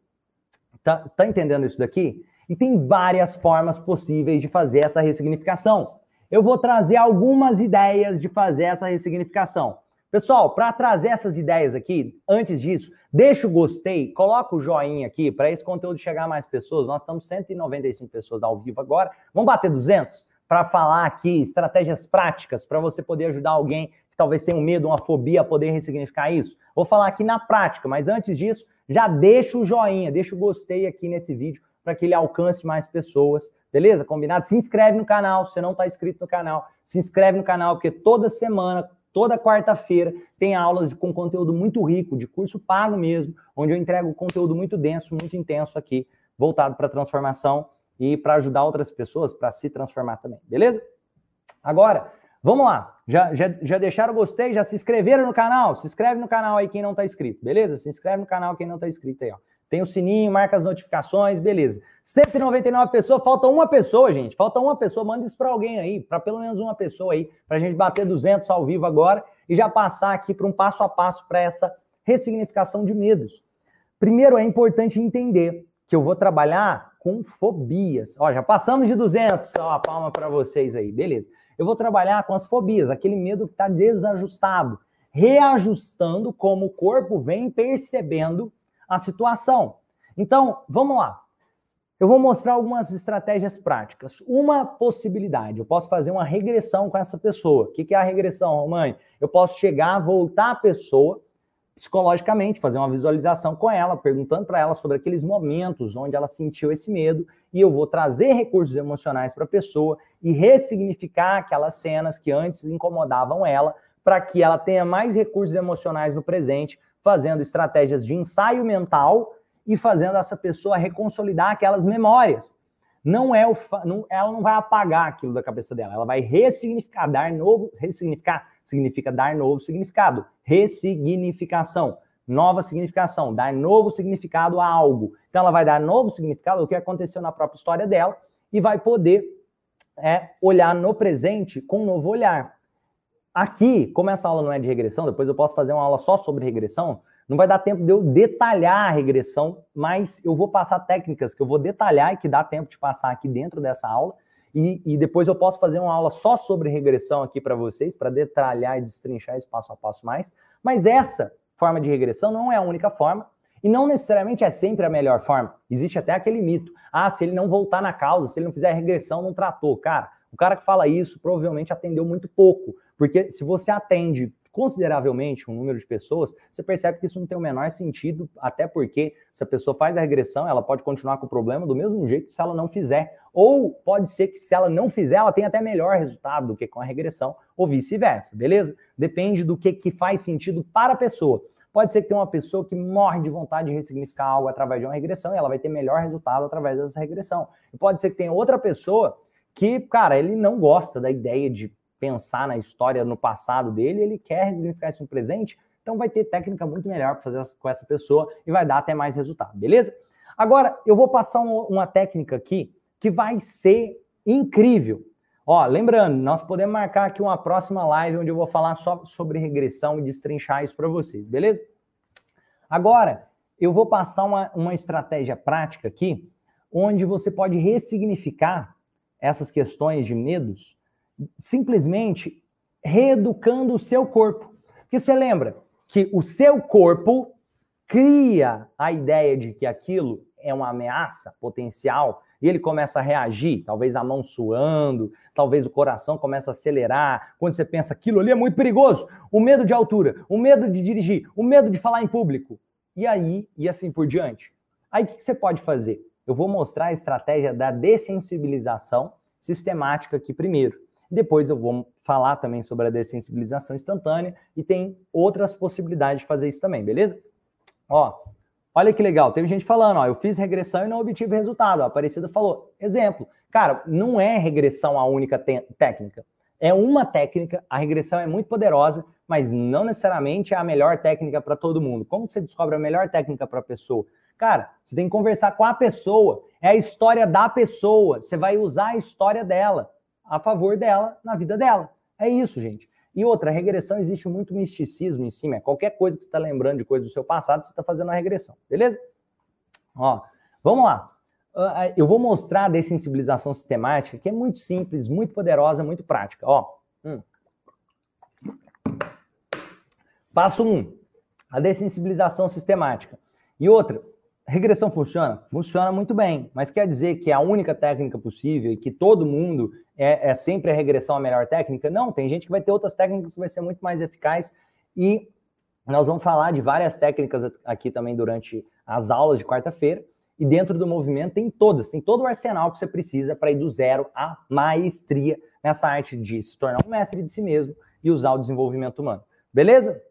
Tá, tá entendendo isso daqui? E tem várias formas possíveis de fazer essa ressignificação. Eu vou trazer algumas ideias de fazer essa ressignificação. Pessoal, para trazer essas ideias aqui, antes disso, deixa o gostei, coloca o joinha aqui para esse conteúdo chegar a mais pessoas. Nós estamos 195 pessoas ao vivo agora. Vamos bater 200? Para falar aqui estratégias práticas para você poder ajudar alguém que talvez tenha um medo, uma fobia a poder ressignificar isso. Vou falar aqui na prática, mas antes disso, já deixa o joinha, deixa o gostei aqui nesse vídeo para que ele alcance mais pessoas, beleza? Combinado? Se inscreve no canal, se não está inscrito no canal, se inscreve no canal, porque toda semana, toda quarta-feira, tem aulas com conteúdo muito rico, de curso pago mesmo, onde eu entrego conteúdo muito denso, muito intenso aqui, voltado para transformação e para ajudar outras pessoas para se transformar também, beleza? Agora, vamos lá. Já, já, já deixaram o gostei? Já se inscreveram no canal? Se inscreve no canal aí quem não está inscrito, beleza? Se inscreve no canal quem não está inscrito aí, ó. Tem o sininho, marca as notificações, beleza. 199 pessoas, falta uma pessoa, gente. Falta uma pessoa, manda isso para alguém aí, para pelo menos uma pessoa aí, para a gente bater 200 ao vivo agora e já passar aqui para um passo a passo para essa ressignificação de medos. Primeiro, é importante entender que eu vou trabalhar com fobias. Ó, já passamos de 200, ó, a palma para vocês aí, beleza. Eu vou trabalhar com as fobias, aquele medo que está desajustado, reajustando como o corpo vem percebendo a situação. Então, vamos lá. Eu vou mostrar algumas estratégias práticas. Uma possibilidade, eu posso fazer uma regressão com essa pessoa. O que é a regressão, mãe? Eu posso chegar, voltar a pessoa psicologicamente, fazer uma visualização com ela, perguntando para ela sobre aqueles momentos onde ela sentiu esse medo, e eu vou trazer recursos emocionais para a pessoa e ressignificar aquelas cenas que antes incomodavam ela, para que ela tenha mais recursos emocionais no presente, fazendo estratégias de ensaio mental e fazendo essa pessoa reconsolidar aquelas memórias. Não é o não, ela não vai apagar aquilo da cabeça dela, ela vai ressignificar, dar novo, ressignificar significa dar novo significado. Ressignificação, nova significação, dar novo significado a algo. Então ela vai dar novo significado ao que aconteceu na própria história dela e vai poder é, olhar no presente com um novo olhar. Aqui, como essa aula não é de regressão, depois eu posso fazer uma aula só sobre regressão, não vai dar tempo de eu detalhar a regressão, mas eu vou passar técnicas que eu vou detalhar e que dá tempo de passar aqui dentro dessa aula e, e depois eu posso fazer uma aula só sobre regressão aqui para vocês, para detalhar e destrinchar esse passo a passo mais. Mas essa forma de regressão não é a única forma e não necessariamente é sempre a melhor forma. Existe até aquele mito. Ah, se ele não voltar na causa, se ele não fizer regressão, não tratou. Cara, o cara que fala isso provavelmente atendeu muito pouco. Porque se você atende consideravelmente um número de pessoas, você percebe que isso não tem o menor sentido, até porque se a pessoa faz a regressão, ela pode continuar com o problema do mesmo jeito se ela não fizer. Ou pode ser que se ela não fizer, ela tenha até melhor resultado do que com a regressão, ou vice-versa, beleza? Depende do que, que faz sentido para a pessoa. Pode ser que tenha uma pessoa que morre de vontade de ressignificar algo através de uma regressão e ela vai ter melhor resultado através dessa regressão. E pode ser que tenha outra pessoa que, cara, ele não gosta da ideia de pensar na história no passado dele, ele quer ressignificar isso no presente, então vai ter técnica muito melhor para fazer com essa pessoa e vai dar até mais resultado, beleza? Agora, eu vou passar um, uma técnica aqui que vai ser incrível. Ó, lembrando, nós podemos marcar aqui uma próxima live onde eu vou falar só sobre regressão e destrinchar isso para vocês, beleza? Agora, eu vou passar uma, uma estratégia prática aqui, onde você pode ressignificar essas questões de medos simplesmente reeducando o seu corpo. Porque você lembra que o seu corpo cria a ideia de que aquilo é uma ameaça potencial e ele começa a reagir, talvez a mão suando, talvez o coração começa a acelerar. Quando você pensa aquilo ali é muito perigoso, o medo de altura, o medo de dirigir, o medo de falar em público. E aí, e assim por diante. Aí o que você pode fazer? Eu vou mostrar a estratégia da dessensibilização sistemática aqui primeiro. Depois eu vou falar também sobre a dessensibilização instantânea e tem outras possibilidades de fazer isso também, beleza? Ó, Olha que legal, teve gente falando, ó, eu fiz regressão e não obtive resultado. A Aparecida falou, exemplo, cara, não é regressão a única técnica. É uma técnica, a regressão é muito poderosa, mas não necessariamente é a melhor técnica para todo mundo. Como você descobre a melhor técnica para a pessoa? Cara, você tem que conversar com a pessoa, é a história da pessoa, você vai usar a história dela a favor dela na vida dela. É isso, gente. E outra, regressão existe muito misticismo em cima. Qualquer coisa que você está lembrando de coisa do seu passado, você está fazendo a regressão, beleza? Ó, vamos lá. Ah, ah, eu vou mostrar a dessensibilização sistemática, que é muito simples, muito poderosa, muito prática. Ó, hum. Passo 1, um, a dessensibilização sistemática. E outra, regressão funciona? Funciona muito bem, mas quer dizer que é a única técnica possível e que todo mundo é, é, sempre a regressão a melhor técnica? Não, tem gente que vai ter outras técnicas que vai ser muito mais eficaz e nós vamos falar de várias técnicas aqui também durante as aulas de quarta-feira. E dentro do movimento tem todas, tem todo o arsenal que você precisa para ir do zero à maestria nessa arte de se tornar um mestre de si mesmo e usar o desenvolvimento humano. Beleza?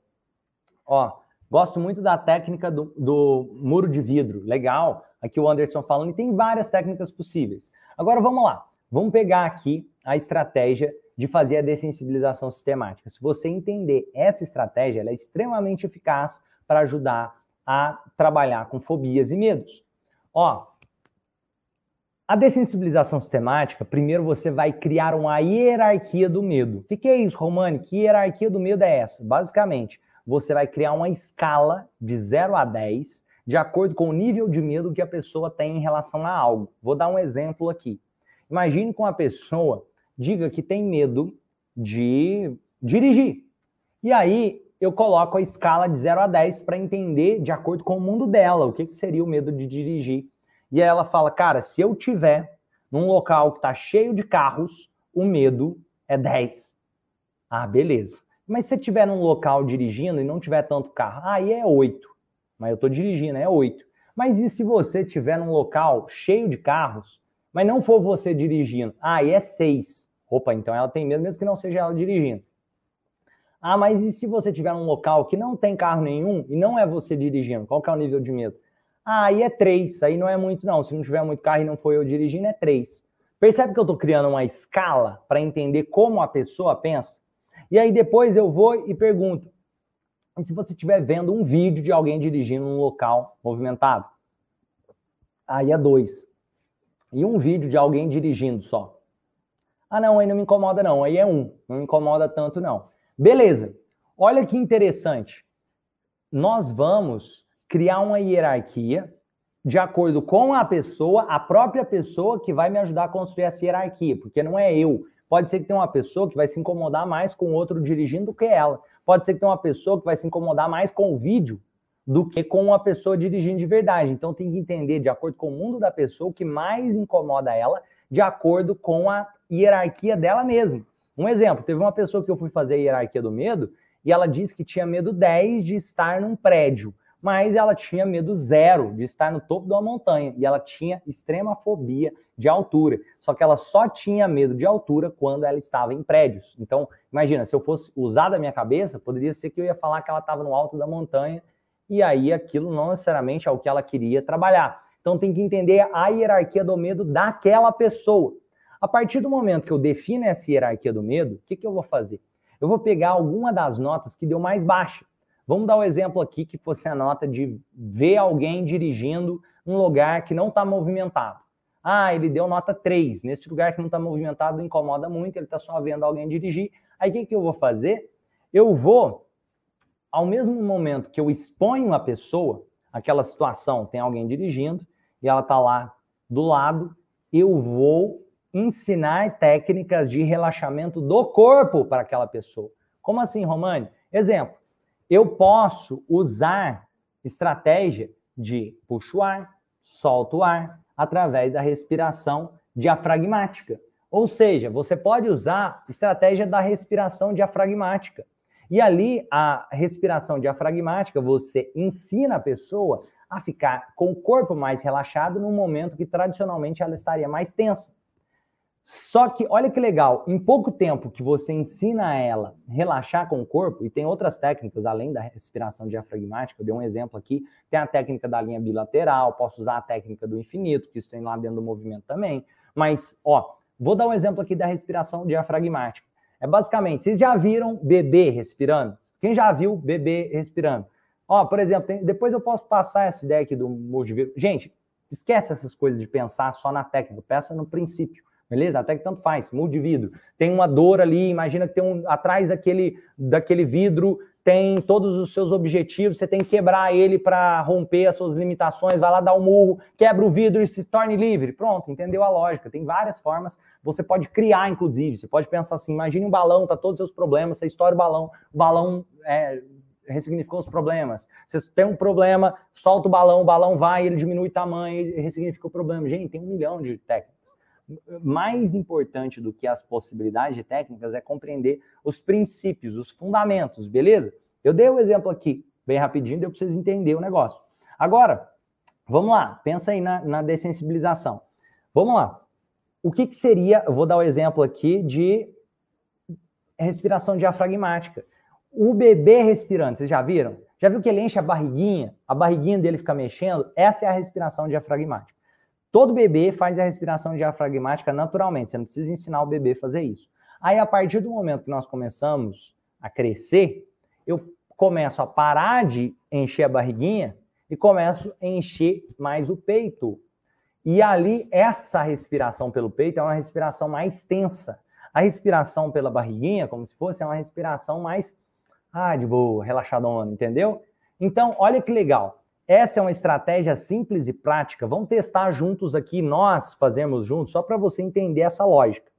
Ó, Gosto muito da técnica do, do muro de vidro. Legal. Aqui o Anderson falando, e tem várias técnicas possíveis. Agora vamos lá. Vamos pegar aqui a estratégia de fazer a dessensibilização sistemática. Se você entender essa estratégia, ela é extremamente eficaz para ajudar a trabalhar com fobias e medos. Ó, a dessensibilização sistemática, primeiro você vai criar uma hierarquia do medo. O que, que é isso, Romani? Que hierarquia do medo é essa? Basicamente, você vai criar uma escala de 0 a 10 de acordo com o nível de medo que a pessoa tem em relação a algo. Vou dar um exemplo aqui. Imagine que uma pessoa diga que tem medo de dirigir. E aí eu coloco a escala de 0 a 10 para entender de acordo com o mundo dela, o que, que seria o medo de dirigir. E aí ela fala, cara, se eu tiver num local que está cheio de carros, o medo é 10. Ah, beleza. Mas se você estiver num local dirigindo e não tiver tanto carro, aí é 8. Mas eu estou dirigindo, é 8. Mas e se você estiver num local cheio de carros, mas não for você dirigindo? Aí é 6. Opa, então ela tem medo mesmo que não seja ela dirigindo. Ah, mas e se você estiver num local que não tem carro nenhum e não é você dirigindo? Qual que é o nível de medo? Ah, aí é 3. Aí não é muito não. Se não tiver muito carro e não for eu dirigindo, é 3. Percebe que eu estou criando uma escala para entender como a pessoa pensa? E aí depois eu vou e pergunto: e se você estiver vendo um vídeo de alguém dirigindo num local movimentado? Aí é dois. E um vídeo de alguém dirigindo só. Ah, não, aí não me incomoda, não. Aí é um. Não me incomoda tanto, não. Beleza. Olha que interessante. Nós vamos criar uma hierarquia de acordo com a pessoa, a própria pessoa que vai me ajudar a construir essa hierarquia, porque não é eu, Pode ser que tenha uma pessoa que vai se incomodar mais com o outro dirigindo do que ela. Pode ser que tenha uma pessoa que vai se incomodar mais com o vídeo do que com uma pessoa dirigindo de verdade. Então tem que entender, de acordo com o mundo da pessoa, o que mais incomoda ela, de acordo com a hierarquia dela mesma. Um exemplo, teve uma pessoa que eu fui fazer a hierarquia do medo E ela disse que tinha medo 10 de estar num prédio, mas ela tinha medo zero de estar no topo de uma montanha. E ela tinha extrema fobia de altura. Só que ela só tinha medo de altura quando ela estava em prédios. Então, imagina, se eu fosse usar da minha cabeça, poderia ser que eu ia falar que ela estava no alto da montanha e aí aquilo não necessariamente é o que ela queria trabalhar. Então tem que entender a hierarquia do medo daquela pessoa. A partir do momento que eu defino essa hierarquia do medo, o que, que eu vou fazer? Eu vou pegar alguma das notas que deu mais baixa. Vamos dar o um exemplo aqui que fosse a nota de ver alguém dirigindo um lugar que não está movimentado. Ah, ele deu nota 3. Nesse lugar que não está movimentado, incomoda muito, ele está só vendo alguém dirigir. Aí o que, que eu vou fazer? Eu vou, ao mesmo momento que eu exponho a pessoa, aquela situação, tem alguém dirigindo e ela está lá do lado, eu vou ensinar técnicas de relaxamento do corpo para aquela pessoa. Como assim, Romani? Exemplo, eu posso usar estratégia de puxo o ar, solto o ar, através da respiração diafragmática. Ou seja, você pode usar estratégia da respiração diafragmática. E ali, a respiração diafragmática, você ensina a pessoa a ficar com o corpo mais relaxado no momento que tradicionalmente ela estaria mais tensa. Só que, olha que legal, em pouco tempo que você ensina ela relaxar com o corpo, e tem outras técnicas além da respiração diafragmática, eu dei um exemplo aqui, tem a técnica da linha bilateral, posso usar a técnica do infinito, que isso tem lá dentro do movimento também, mas, ó, vou dar um exemplo aqui da respiração diafragmática. É basicamente, vocês já viram bebê respirando? Quem já viu bebê respirando? Ó, por exemplo, tem, depois eu posso passar essa ideia aqui do multivídeo. Gente, esquece essas coisas de pensar só na técnica, pensa no princípio beleza? Até que tanto faz, mude de vidro. Tem uma dor ali, imagina que tem um atrás daquele, daquele vidro tem todos os seus objetivos, você tem que quebrar ele para romper as suas limitações, vai lá dar um murro, quebra o vidro e se torne livre. Pronto, entendeu a lógica. Tem várias formas, você pode criar, inclusive. Você pode pensar assim: imagine um balão, tá todos os seus problemas, você estoura o balão, o balão é, ressignificou os problemas. Você tem um problema, solta o balão, o balão vai, ele diminui o tamanho, ressignifica o problema. Gente, tem um milhão de técnicas mais importante do que as possibilidades de técnicas é compreender os princípios, os fundamentos, beleza? Eu dei o um exemplo aqui, bem rapidinho, deu para vocês entenderem o negócio. Agora, vamos lá, pensa aí na, na dessensibilização. Vamos lá. O que, que seria, eu vou dar o um exemplo aqui de respiração diafragmática. O bebê respirando, vocês já viram? Já viu que ele enche a barriguinha? A barriguinha dele fica mexendo? Essa é a respiração diafragmática. Todo bebê faz a respiração diafragmática naturalmente, você não precisa ensinar o bebê a fazer isso. Aí, a partir do momento que nós começamos a crescer, eu começo a parar de encher a barriguinha e começo a encher mais o peito. E ali, essa respiração pelo peito é uma respiração mais tensa. A respiração pela barriguinha, como se fosse, é uma respiração mais, ah, de boa, relaxadona, entendeu? Então, olha que legal. Essa é uma estratégia simples e prática. Vamos testar juntos aqui, nós fazemos juntos, só para você entender essa lógica.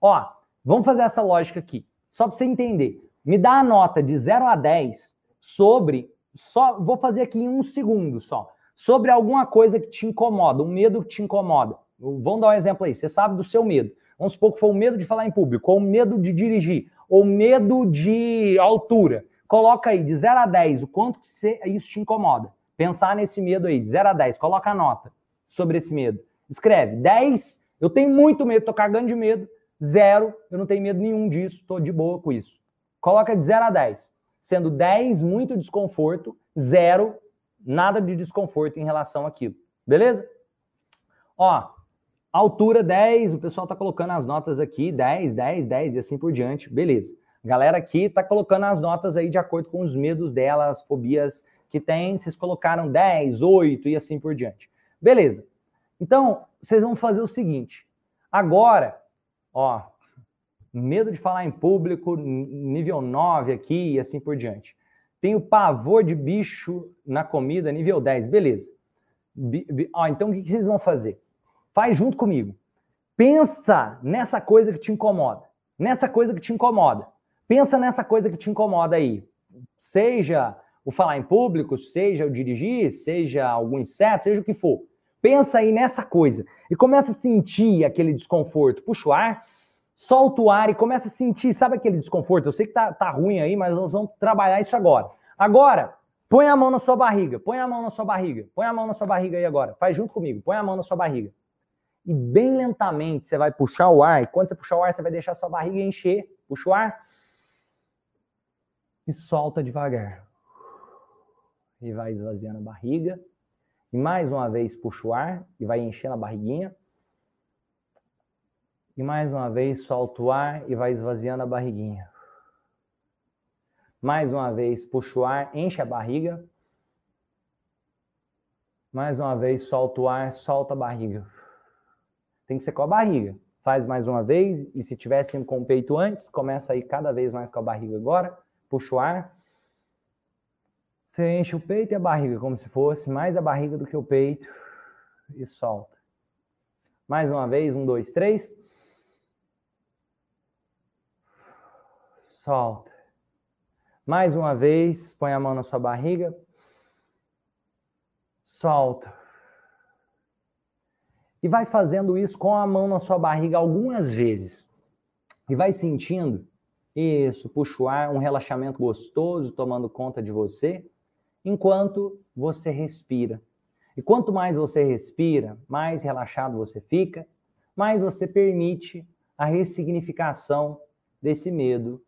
Ó, vamos fazer essa lógica aqui, só para você entender. Me dá a nota de 0 a 10 sobre, só vou fazer aqui em um segundo só, sobre alguma coisa que te incomoda, um medo que te incomoda. Vamos dar um exemplo aí, você sabe do seu medo. Vamos supor que foi o medo de falar em público, ou o medo de dirigir, ou medo de altura. Coloca aí de 0 a 10 o quanto que isso te incomoda. Pensar nesse medo aí, de 0 a 10, coloca a nota sobre esse medo. Escreve 10, eu tenho muito medo, tô cagando de medo. 0, eu não tenho medo nenhum disso, tô de boa com isso. Coloca de 0 a 10. Sendo 10 muito desconforto, 0 nada de desconforto em relação àquilo. Beleza? Ó, altura 10, o pessoal tá colocando as notas aqui, 10, 10, 10 e assim por diante. Beleza. A galera aqui tá colocando as notas aí de acordo com os medos delas, fobias que tem, vocês colocaram 10, 8 e assim por diante. Beleza. Então, vocês vão fazer o seguinte. Agora, ó, medo de falar em público, nível 9 aqui e assim por diante. Tem o pavor de bicho na comida, nível 10. Beleza. Ó, então, o que vocês vão fazer? Faz junto comigo. Pensa nessa coisa que te incomoda. Nessa coisa que te incomoda. Pensa nessa coisa que te incomoda aí. Seja o falar em público, seja o dirigir, seja algum inseto, seja o que for. Pensa aí nessa coisa e começa a sentir aquele desconforto. Puxa o ar, solta o ar e começa a sentir, sabe aquele desconforto? Eu sei que tá, tá ruim aí, mas nós vamos trabalhar isso agora. Agora, põe a mão na sua barriga, põe a mão na sua barriga, põe a mão na sua barriga aí agora. Faz junto comigo, põe a mão na sua barriga. E bem lentamente você vai puxar o ar, e quando você puxar o ar, você vai deixar a sua barriga encher. Puxa o ar e solta devagar. E vai esvaziando a barriga. E mais uma vez puxa o ar e vai enchendo a barriguinha. E mais uma vez solta o ar e vai esvaziando a barriguinha. Mais uma vez puxa o ar, enche a barriga. Mais uma vez solta o ar, solta a barriga. Tem que ser com a barriga. Faz mais uma vez e se tivesse com o peito antes, começa aí cada vez mais com a barriga agora. Puxa o ar. Você enche o peito e a barriga como se fosse mais a barriga do que o peito e solta. Mais uma vez, um, dois, três. Solta. Mais uma vez, põe a mão na sua barriga. Solta. E vai fazendo isso com a mão na sua barriga algumas vezes. E vai sentindo isso, puxa o ar, um relaxamento gostoso tomando conta de você, enquanto você respira. E quanto mais você respira, mais relaxado você fica, mais você permite a ressignificação desse medo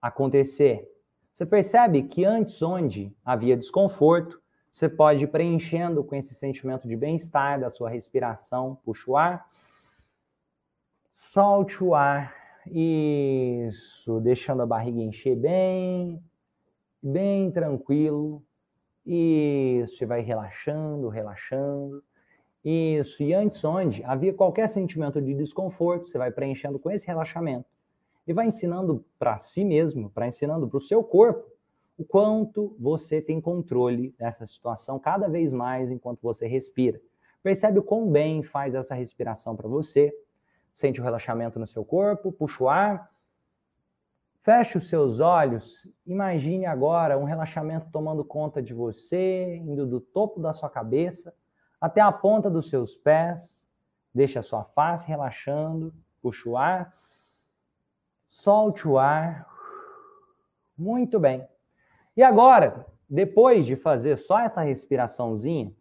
acontecer. Você percebe que antes, onde havia desconforto, você pode ir preenchendo com esse sentimento de bem-estar da sua respiração. Puxa o ar, solte o ar. Isso, deixando a barriga encher bem, bem tranquilo. Isso, você vai relaxando, relaxando. Isso, e antes onde havia qualquer sentimento de desconforto, você vai preenchendo com esse relaxamento e vai ensinando para si mesmo, para ensinando para o seu corpo, o quanto você tem controle dessa situação cada vez mais enquanto você respira. Percebe o quão bem faz essa respiração para você. Sente o relaxamento no seu corpo, puxa o ar. Feche os seus olhos. Imagine agora um relaxamento tomando conta de você, indo do topo da sua cabeça até a ponta dos seus pés. Deixe a sua face relaxando. Puxa o ar solte o ar. Muito bem. E agora, depois de fazer só essa respiraçãozinha,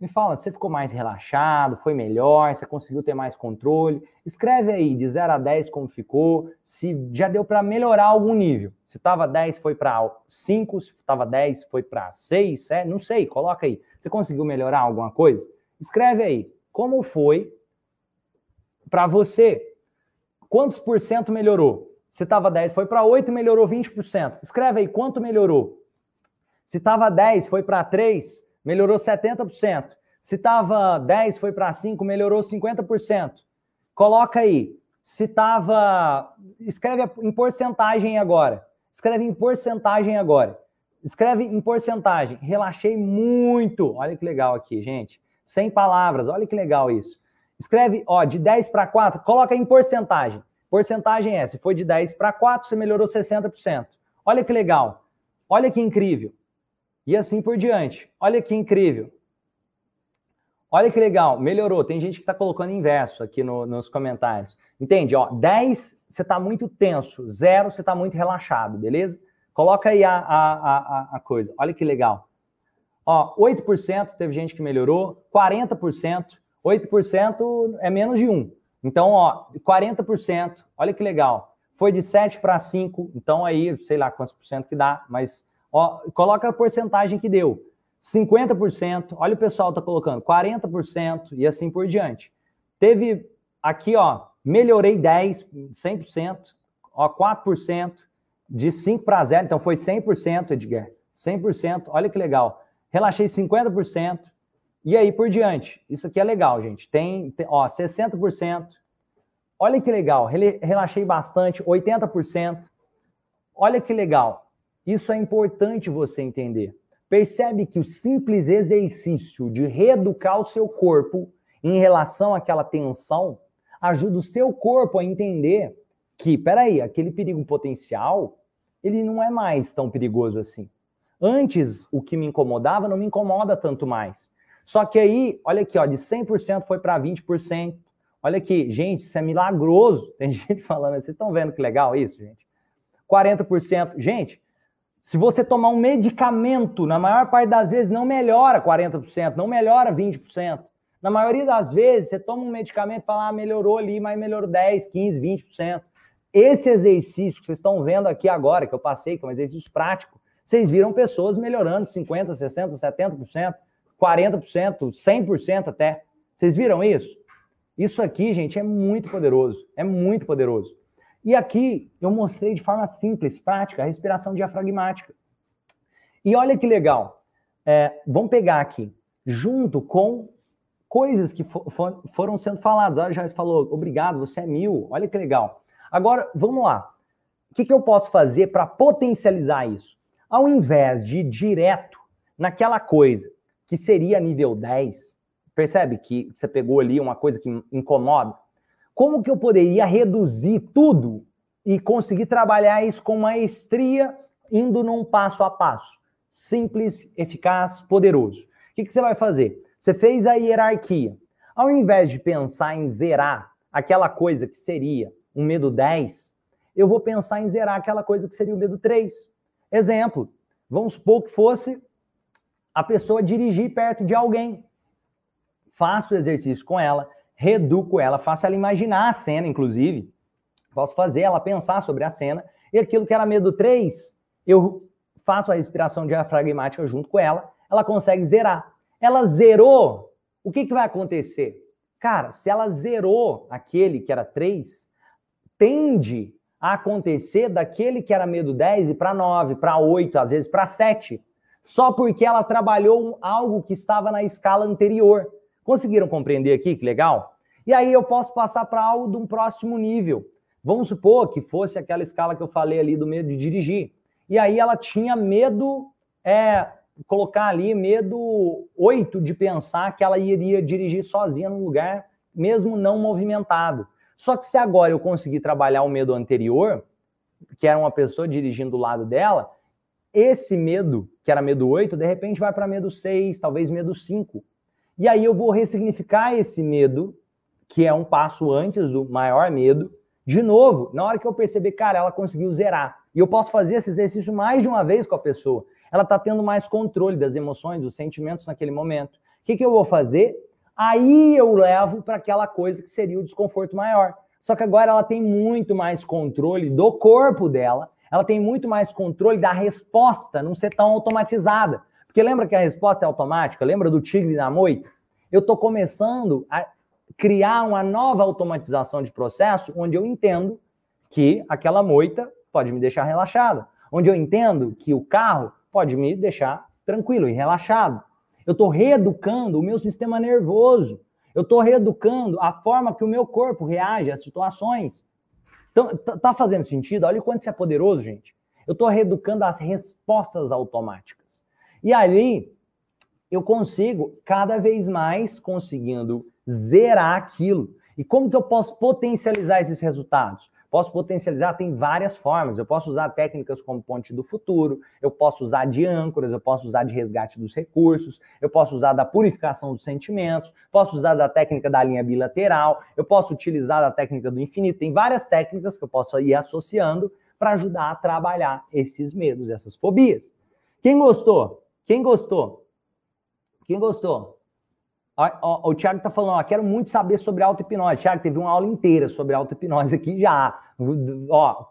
me fala, você ficou mais relaxado, foi melhor, você conseguiu ter mais controle? Escreve aí de 0 a 10 como ficou, se já deu para melhorar algum nível. Se estava 10 foi para 5, se estava 10 foi para 6, 7, não sei, coloca aí. Você conseguiu melhorar alguma coisa? Escreve aí como foi para você Quantos por cento melhorou? Se estava 10, foi para 8, melhorou 20%. Escreve aí quanto melhorou. Se estava 10, foi para 3, melhorou 70%. Se estava 10, foi para 5, melhorou 50%. Coloca aí. Se estava. Escreve em porcentagem agora. Escreve em porcentagem agora. Escreve em porcentagem. Relaxei muito. Olha que legal aqui, gente. Sem palavras. Olha que legal isso. Escreve, ó, de 10 para 4, coloca em porcentagem. Porcentagem é, se foi de 10 para 4, você melhorou 60%. Olha que legal. Olha que incrível. E assim por diante. Olha que incrível. Olha que legal, melhorou. Tem gente que está colocando inverso aqui no, nos comentários. Entende? Ó, 10, você está muito tenso. 0, você está muito relaxado, beleza? Coloca aí a, a, a, a coisa. Olha que legal. Ó, 8% teve gente que melhorou, 40%, 8% é menos de 1. Então, ó, 40%, olha que legal. Foi de 7 para 5, então aí, sei lá quantos por cento que dá, mas ó, coloca a porcentagem que deu. 50%, olha o pessoal tá colocando, 40% e assim por diante. Teve aqui, ó, melhorei 10, 100%, ó, 4%, de 5 para 0, então foi 100%, Edgar. 100%, olha que legal. Relaxei 50%, e aí por diante. Isso aqui é legal, gente. Tem, tem ó, 60%. Olha que legal. Relaxei bastante, 80%. Olha que legal. Isso é importante você entender. Percebe que o simples exercício de reeducar o seu corpo em relação àquela tensão ajuda o seu corpo a entender que, peraí, aquele perigo potencial, ele não é mais tão perigoso assim. Antes, o que me incomodava não me incomoda tanto mais. Só que aí, olha aqui, ó, de 100% foi para 20%, Olha aqui, gente, isso é milagroso. Tem gente falando, vocês estão vendo que legal isso, gente? 40%. Gente, se você tomar um medicamento, na maior parte das vezes não melhora 40%, não melhora 20%. Na maioria das vezes, você toma um medicamento e fala, ah, melhorou ali, mas melhorou 10, 15, 20%. Esse exercício que vocês estão vendo aqui agora, que eu passei, que é um exercício prático, vocês viram pessoas melhorando 50%, 60%, 70%, 40%, 100% até. Vocês viram isso? Isso aqui, gente, é muito poderoso. É muito poderoso. E aqui eu mostrei de forma simples, prática, a respiração diafragmática. E olha que legal. É, vamos pegar aqui, junto com coisas que for, for, foram sendo faladas. A Joyce falou, obrigado, você é mil. Olha que legal. Agora, vamos lá. O que, que eu posso fazer para potencializar isso? Ao invés de ir direto naquela coisa que seria nível 10, percebe que você pegou ali uma coisa que incomoda? Como que eu poderia reduzir tudo e conseguir trabalhar isso com maestria, indo num passo a passo? Simples, eficaz, poderoso. O que, que você vai fazer? Você fez a hierarquia. Ao invés de pensar em zerar aquela coisa que seria um medo 10, eu vou pensar em zerar aquela coisa que seria o medo 3. Exemplo, vamos supor que fosse a pessoa dirigir perto de alguém. Faço o exercício com ela, reduco ela, faço ela imaginar a cena, inclusive. Posso fazer ela pensar sobre a cena. E aquilo que era medo 3, eu faço a respiração diafragmática junto com ela, ela consegue zerar. Ela zerou, o que, que vai acontecer? Cara, se ela zerou aquele que era 3, tende a acontecer daquele que era medo 10 e para 9, para 8, às vezes para 7, só porque ela trabalhou algo que estava na escala anterior. Conseguiram compreender aqui? Que legal? E aí eu posso passar para algo de um próximo nível. Vamos supor que fosse aquela escala que eu falei ali do medo de dirigir. E aí ela tinha medo, é, colocar ali medo 8 de pensar que ela iria dirigir sozinha num lugar, mesmo não movimentado. Só que se agora eu conseguir trabalhar o medo anterior, que era uma pessoa dirigindo do lado dela, esse medo, que era medo 8, de repente vai para medo 6, talvez medo 5. E aí eu vou ressignificar esse medo, que é um passo antes do maior medo, de novo, na hora que eu perceber, cara, ela conseguiu zerar. E eu posso fazer esse exercício mais de uma vez com a pessoa. Ela está tendo mais controle das emoções, dos sentimentos naquele momento. O que, que eu vou fazer? Aí eu levo para aquela coisa que seria o desconforto maior. Só que agora ela tem muito mais controle do corpo dela, ela tem muito mais controle da resposta, não ser tão automatizada. Porque lembra que a resposta é automática? Lembra do tigre na moita? Eu estou começando a criar uma nova automatização de processo onde eu entendo que aquela moita pode me deixar relaxado, onde eu entendo que o carro pode me deixar tranquilo e relaxado. Eu estou reeducando o meu sistema nervoso. Eu estou reeducando a forma que o meu corpo reage às situações. Então, tá fazendo sentido? Olha o quanto isso é poderoso, gente. Eu estou reeducando as respostas automáticas. E ali eu consigo cada vez mais conseguindo zerar aquilo. E como que eu posso potencializar esses resultados? Posso potencializar, tem várias formas. Eu posso usar técnicas como ponte do futuro, eu posso usar de âncoras, eu posso usar de resgate dos recursos, eu posso usar da purificação dos sentimentos, posso usar da técnica da linha bilateral, eu posso utilizar da técnica do infinito. Tem várias técnicas que eu posso ir associando para ajudar a trabalhar esses medos, essas fobias. Quem gostou? Quem gostou? Quem gostou? O Thiago está falando, ó, quero muito saber sobre auto-hipnose. Thiago, teve uma aula inteira sobre auto-hipnose aqui já. Ó,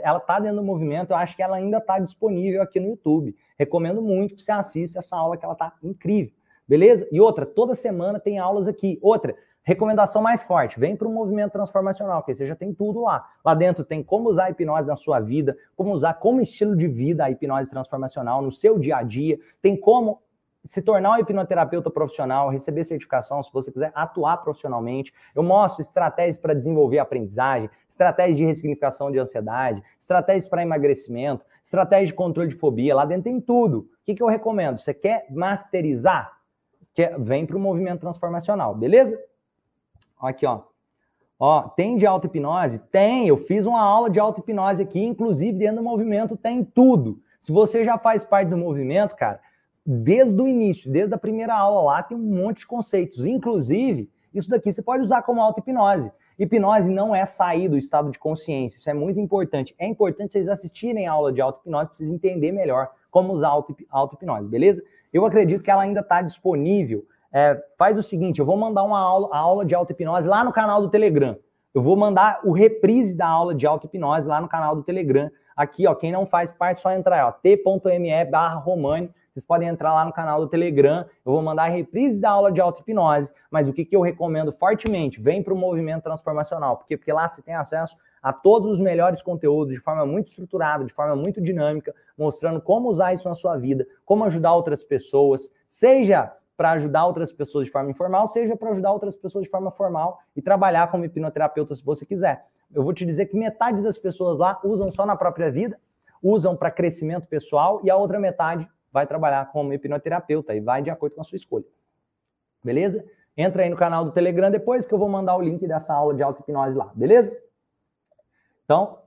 ela está dentro do movimento, eu acho que ela ainda está disponível aqui no YouTube. Recomendo muito que você assista essa aula, que ela está incrível. Beleza? E outra, toda semana tem aulas aqui. Outra, recomendação mais forte, vem para o movimento transformacional, que você já tem tudo lá. Lá dentro tem como usar a hipnose na sua vida, como usar como estilo de vida a hipnose transformacional no seu dia a dia, tem como se tornar um hipnoterapeuta profissional, receber certificação, se você quiser atuar profissionalmente. Eu mostro estratégias para desenvolver aprendizagem, estratégias de ressignificação de ansiedade, estratégias para emagrecimento, estratégias de controle de fobia. Lá dentro tem tudo. O que, que eu recomendo? Você quer masterizar? Quer, vem para o movimento transformacional, beleza? Aqui, ó. Ó, tem de auto-hipnose? Tem. Eu fiz uma aula de auto-hipnose aqui, inclusive dentro do movimento tem tudo. Se você já faz parte do movimento, cara, desde o início, desde a primeira aula lá, tem um monte de conceitos. Inclusive, Isso daqui você pode usar como auto-hipnose. Hipnose não é sair do estado de consciência, isso é muito importante. É importante vocês assistirem a aula de auto-hipnose vocês entenderem melhor como usar auto-hipnose, beleza? Eu acredito que ela ainda está disponível. É, faz o seguinte, eu vou mandar uma aula, aula de auto-hipnose lá no canal do Telegram. Eu vou mandar o reprise da aula de auto-hipnose lá no canal do Telegram. Aqui, ó, quem não faz parte, só entrar, ó, t.me barra Romani. Vocês podem entrar lá no canal do Telegram. Eu vou mandar a reprise da aula de auto-hipnose. Mas o que, que eu recomendo fortemente? Vem para o movimento transformacional. Por quê? Porque lá você tem acesso a todos os melhores conteúdos de forma muito estruturada, de forma muito dinâmica, mostrando como usar isso na sua vida, como ajudar outras pessoas, seja para ajudar outras pessoas de forma informal, seja para ajudar outras pessoas de forma formal e trabalhar como hipnoterapeuta se você quiser. Eu vou te dizer que metade das pessoas lá usam só na própria vida, usam para crescimento pessoal e a outra metade vai trabalhar como hipnoterapeuta e vai de acordo com a sua escolha. Beleza? Entra aí no canal do Telegram depois que eu vou mandar o link dessa aula de auto-hipnose lá, beleza? Então,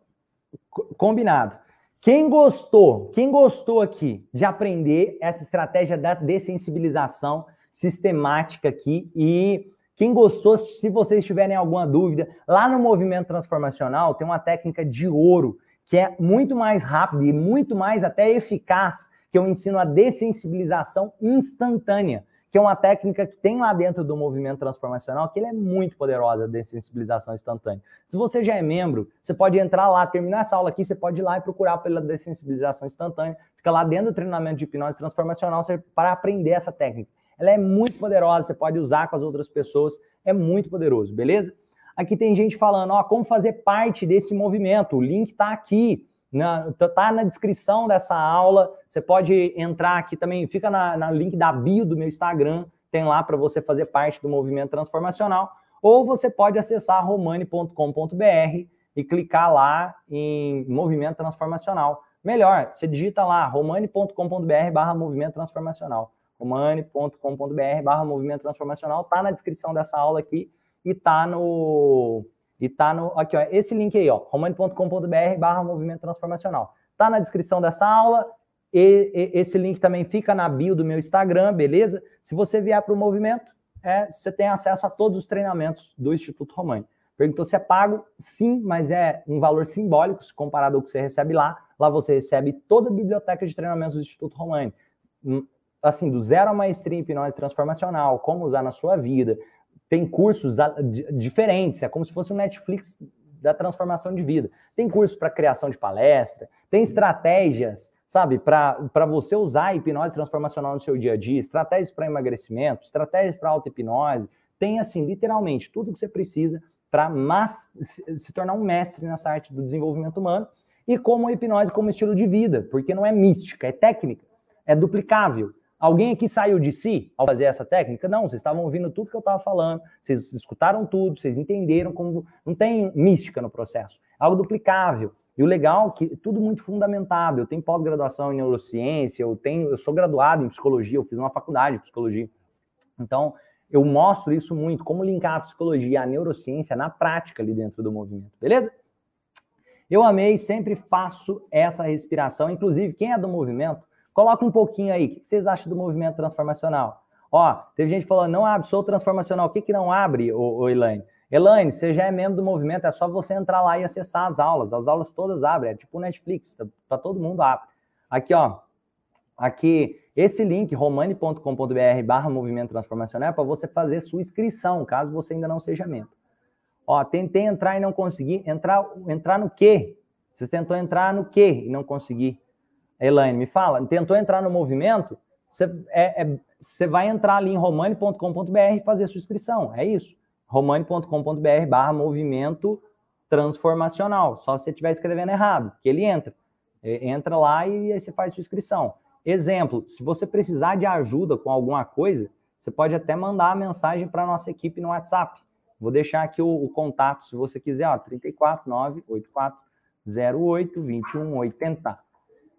combinado. Quem gostou, quem gostou aqui de aprender essa estratégia da dessensibilização sistemática aqui e quem gostou, se vocês tiverem alguma dúvida, lá no movimento transformacional tem uma técnica de ouro que é muito mais rápida e muito mais até eficaz que eu ensino a dessensibilização instantânea, que é uma técnica que tem lá dentro do movimento transformacional, que ele é muito poderosa, a dessensibilização instantânea. Se você já é membro, você pode entrar lá, terminar essa aula aqui, você pode ir lá e procurar pela dessensibilização instantânea, fica lá dentro do treinamento de hipnose transformacional para aprender essa técnica. Ela é muito poderosa, você pode usar com as outras pessoas, é muito poderoso, beleza? Aqui tem gente falando, ó, como fazer parte desse movimento, o link está aqui. Na, tá na descrição dessa aula. Você pode entrar aqui também, fica na, na link da bio do meu Instagram, tem lá para você fazer parte do movimento transformacional. Ou você pode acessar romani.com.br e clicar lá em movimento transformacional. Melhor, você digita lá romani.com.br barra movimento transformacional. romani.com.br barra movimento transformacional, tá na descrição dessa aula aqui e tá no e tá no. Aqui, ó, esse link aí, ó, romani.com.br barra movimento transformacional. Tá na descrição dessa aula. E, e, esse link também fica na bio do meu Instagram, beleza? Se você vier para o movimento, é, você tem acesso a todos os treinamentos do Instituto Romani. Perguntou se é pago? Sim, mas é um valor simbólico se comparado ao que você recebe lá. Lá você recebe toda a biblioteca de treinamentos do Instituto Romani. Hum, assim, do zero a maestria em hipnose transformacional, como usar na sua vida, tem cursos diferentes, é como se fosse um Netflix da transformação de vida. Tem curso para criação de palestra, tem estratégias, sabe, para você usar a hipnose transformacional no seu dia a dia, estratégias para emagrecimento, estratégias para auto-hipnose. Tem, assim, literalmente tudo que você precisa para se tornar um mestre nessa arte do desenvolvimento humano e como a hipnose como estilo de vida, porque não é mística, é técnica, é duplicável. Alguém aqui saiu de si ao fazer essa técnica? Não, vocês estavam ouvindo tudo que eu estava falando, vocês escutaram tudo, vocês entenderam como. Não tem mística no processo. É algo duplicável. E o legal é que tudo muito fundamentado. Eu tenho pós-graduação em neurociência, eu tenho, eu sou graduado em psicologia, eu fiz uma faculdade de psicologia. Então, eu mostro isso muito, como linkar a psicologia, a neurociência na prática ali dentro do movimento, beleza? Eu amei, sempre faço essa respiração. Inclusive, quem é do movimento, Coloca um pouquinho aí. O que vocês acham do movimento transformacional? Ó, teve gente falando, não abre, sou transformacional. O que, que não abre, ô, ô Elaine? Elaine, você já é membro do movimento, é só você entrar lá e acessar as aulas. As aulas todas abrem, é tipo Netflix, tá, tá todo mundo abre. Aqui, ó, aqui, esse link, romani.com.br barra movimento transformacional, é para você fazer sua inscrição, caso você ainda não seja membro. Ó, tentei entrar e não consegui. Entrar, entrar no quê? Vocês tentou entrar no quê e não consegui? Elaine, me fala, tentou entrar no movimento, você, é, é, vai entrar ali em romani.com.br e fazer sua inscrição, é isso. romani.com.br barra movimento transformacional, só se você estiver escrevendo errado, que ele entra. Entra lá e aí você faz sua inscrição. Exemplo, se você precisar de ajuda com alguma coisa, você pode até mandar a mensagem para a nossa equipe no WhatsApp. Vou deixar aqui o, o contato, se você quiser, ó, 34984 08 21 80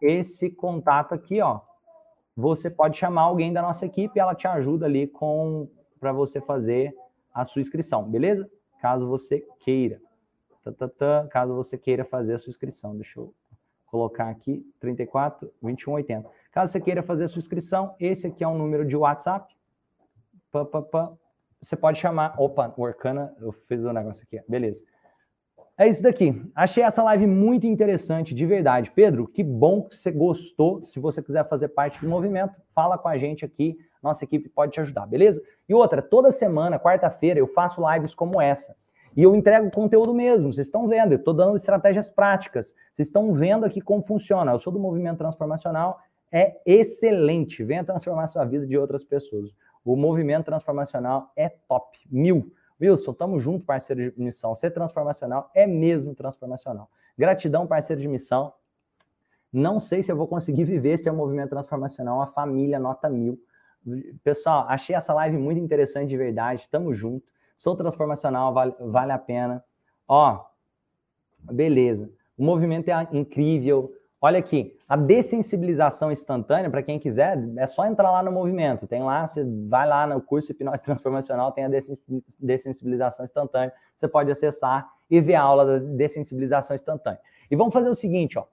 esse contato aqui, ó. Você pode chamar alguém da nossa equipe ela te ajuda ali com para você fazer a sua inscrição, beleza? Caso você queira. Tá, caso você queira fazer a sua inscrição. Deixa eu colocar aqui 34 21 80. Caso você queira fazer a sua inscrição, esse aqui é um número de WhatsApp. Pá, pá, pá. você pode chamar. Opa, o Arcana, eu fiz o um negócio aqui. Beleza. É isso daqui. Achei essa live muito interessante, de verdade. Pedro, que bom que você gostou. Se você quiser fazer parte do movimento, fala com a gente aqui. Nossa equipe pode te ajudar, beleza? E outra, toda semana, quarta-feira, eu faço lives como essa. E eu entrego conteúdo mesmo, vocês estão vendo, eu estou dando estratégias práticas. Vocês estão vendo aqui como funciona. Eu sou do movimento transformacional, é excelente. Venha transformar a sua vida de outras pessoas. O movimento transformacional é top. Mil. Wilson, tamo junto, parceiro de missão. Ser transformacional é mesmo transformacional. Gratidão, parceiro de missão. Não sei se eu vou conseguir viver este é um movimento transformacional, uma família nota mil. Pessoal, achei essa live muito interessante de verdade. Tamo junto. Sou transformacional, vale, vale a pena. Ó, beleza. O movimento é incrível. Olha aqui, a dessensibilização instantânea, para quem quiser, é só entrar lá no movimento. Tem lá, você vai lá no curso Hipnose Transformacional, tem a dessensibilização instantânea. Você pode acessar e ver a aula da dessensibilização instantânea. E vamos fazer o seguinte, ó.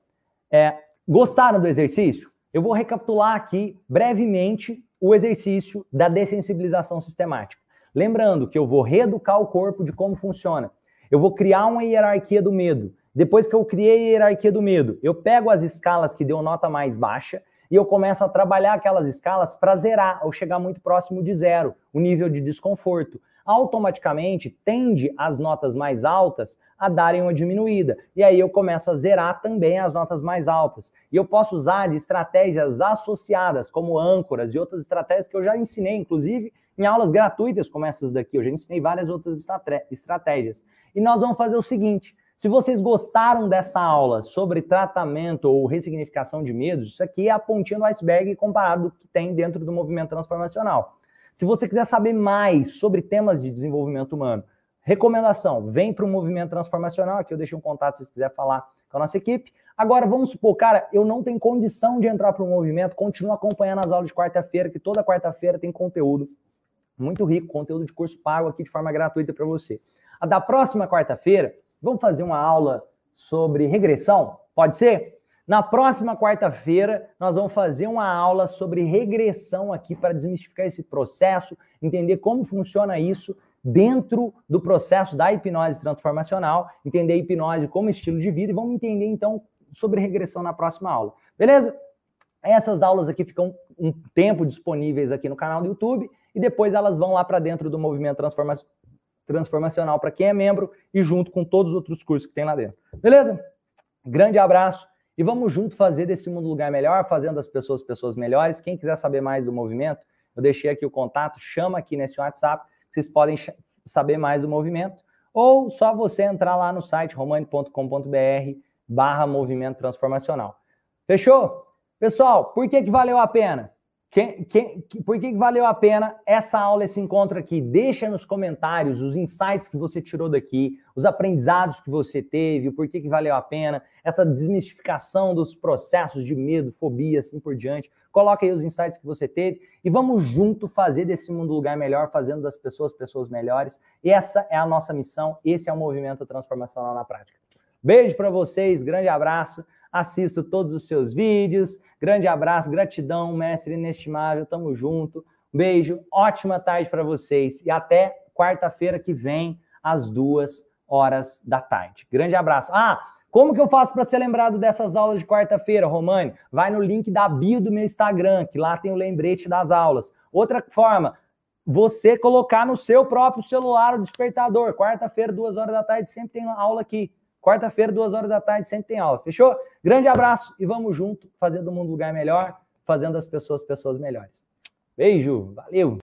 É, gostaram do exercício? Eu vou recapitular aqui brevemente o exercício da dessensibilização sistemática. Lembrando que eu vou reeducar o corpo de como funciona. Eu vou criar uma hierarquia do medo. Depois que eu criei a hierarquia do medo, eu pego as escalas que deu nota mais baixa e eu começo a trabalhar aquelas escalas para zerar ou chegar muito próximo de zero, o nível de desconforto. Automaticamente tende as notas mais altas a darem uma diminuída. E aí eu começo a zerar também as notas mais altas. E eu posso usar de estratégias associadas, como âncoras e outras estratégias que eu já ensinei, inclusive em aulas gratuitas como essas daqui. Eu já ensinei várias outras estratégias. E nós vamos fazer o seguinte: se vocês gostaram dessa aula sobre tratamento ou ressignificação de medos, isso aqui é a pontinha do iceberg comparado do que tem dentro do movimento transformacional. Se você quiser saber mais sobre temas de desenvolvimento humano, recomendação, vem para o movimento transformacional, aqui eu deixei um contato se você quiser falar com a nossa equipe. Agora, vamos supor, cara, eu não tenho condição de entrar para o movimento, continua acompanhando as aulas de quarta-feira, que toda quarta-feira tem conteúdo muito rico, conteúdo de curso pago aqui de forma gratuita para você. A da próxima quarta-feira, Vamos fazer uma aula sobre regressão? Pode ser? Na próxima quarta-feira, nós vamos fazer uma aula sobre regressão aqui para desmistificar esse processo, entender como funciona isso dentro do processo da hipnose transformacional, entender a hipnose como estilo de vida e vamos entender então sobre regressão na próxima aula. Beleza? Essas aulas aqui ficam um tempo disponíveis aqui no canal do YouTube e depois elas vão lá para dentro do movimento transformacional transformacional para quem é membro e junto com todos os outros cursos que tem lá dentro. Beleza? Grande abraço e vamos junto fazer desse mundo um lugar melhor, fazendo as pessoas pessoas melhores. Quem quiser saber mais do movimento, eu deixei aqui o contato, chama aqui nesse WhatsApp, vocês podem saber mais do movimento, ou só você entrar lá no site romani.com.br barra movimento transformacional. Fechou? Pessoal, por que, que valeu a pena? Quem, quem, por que valeu a pena essa aula, esse encontro aqui? Deixa nos comentários os insights que você tirou daqui, os aprendizados que você teve, o porquê que valeu a pena, essa desmistificação dos processos de medo, fobia, assim por diante. Coloca aí os insights que você teve e vamos junto fazer desse mundo um lugar melhor, fazendo das pessoas pessoas melhores. Essa é a nossa missão, esse é o movimento transformacional na prática. Beijo para vocês, grande abraço assisto todos os seus vídeos. Grande abraço, gratidão, mestre inestimável, tamo junto. beijo, ótima tarde para vocês e até quarta-feira que vem, às duas horas da tarde. Grande abraço. Ah, como que eu faço para ser lembrado dessas aulas de quarta-feira, Romani? Vai no link da bio do meu Instagram, que lá tem o lembrete das aulas. Outra forma, você colocar no seu próprio celular o despertador. Quarta-feira, duas horas da tarde, sempre tem aula aqui. Quarta-feira, duas horas da tarde, sempre tem aula. Fechou? Grande abraço e vamos junto, fazendo o mundo lugar melhor, fazendo as pessoas pessoas melhores. Beijo, valeu!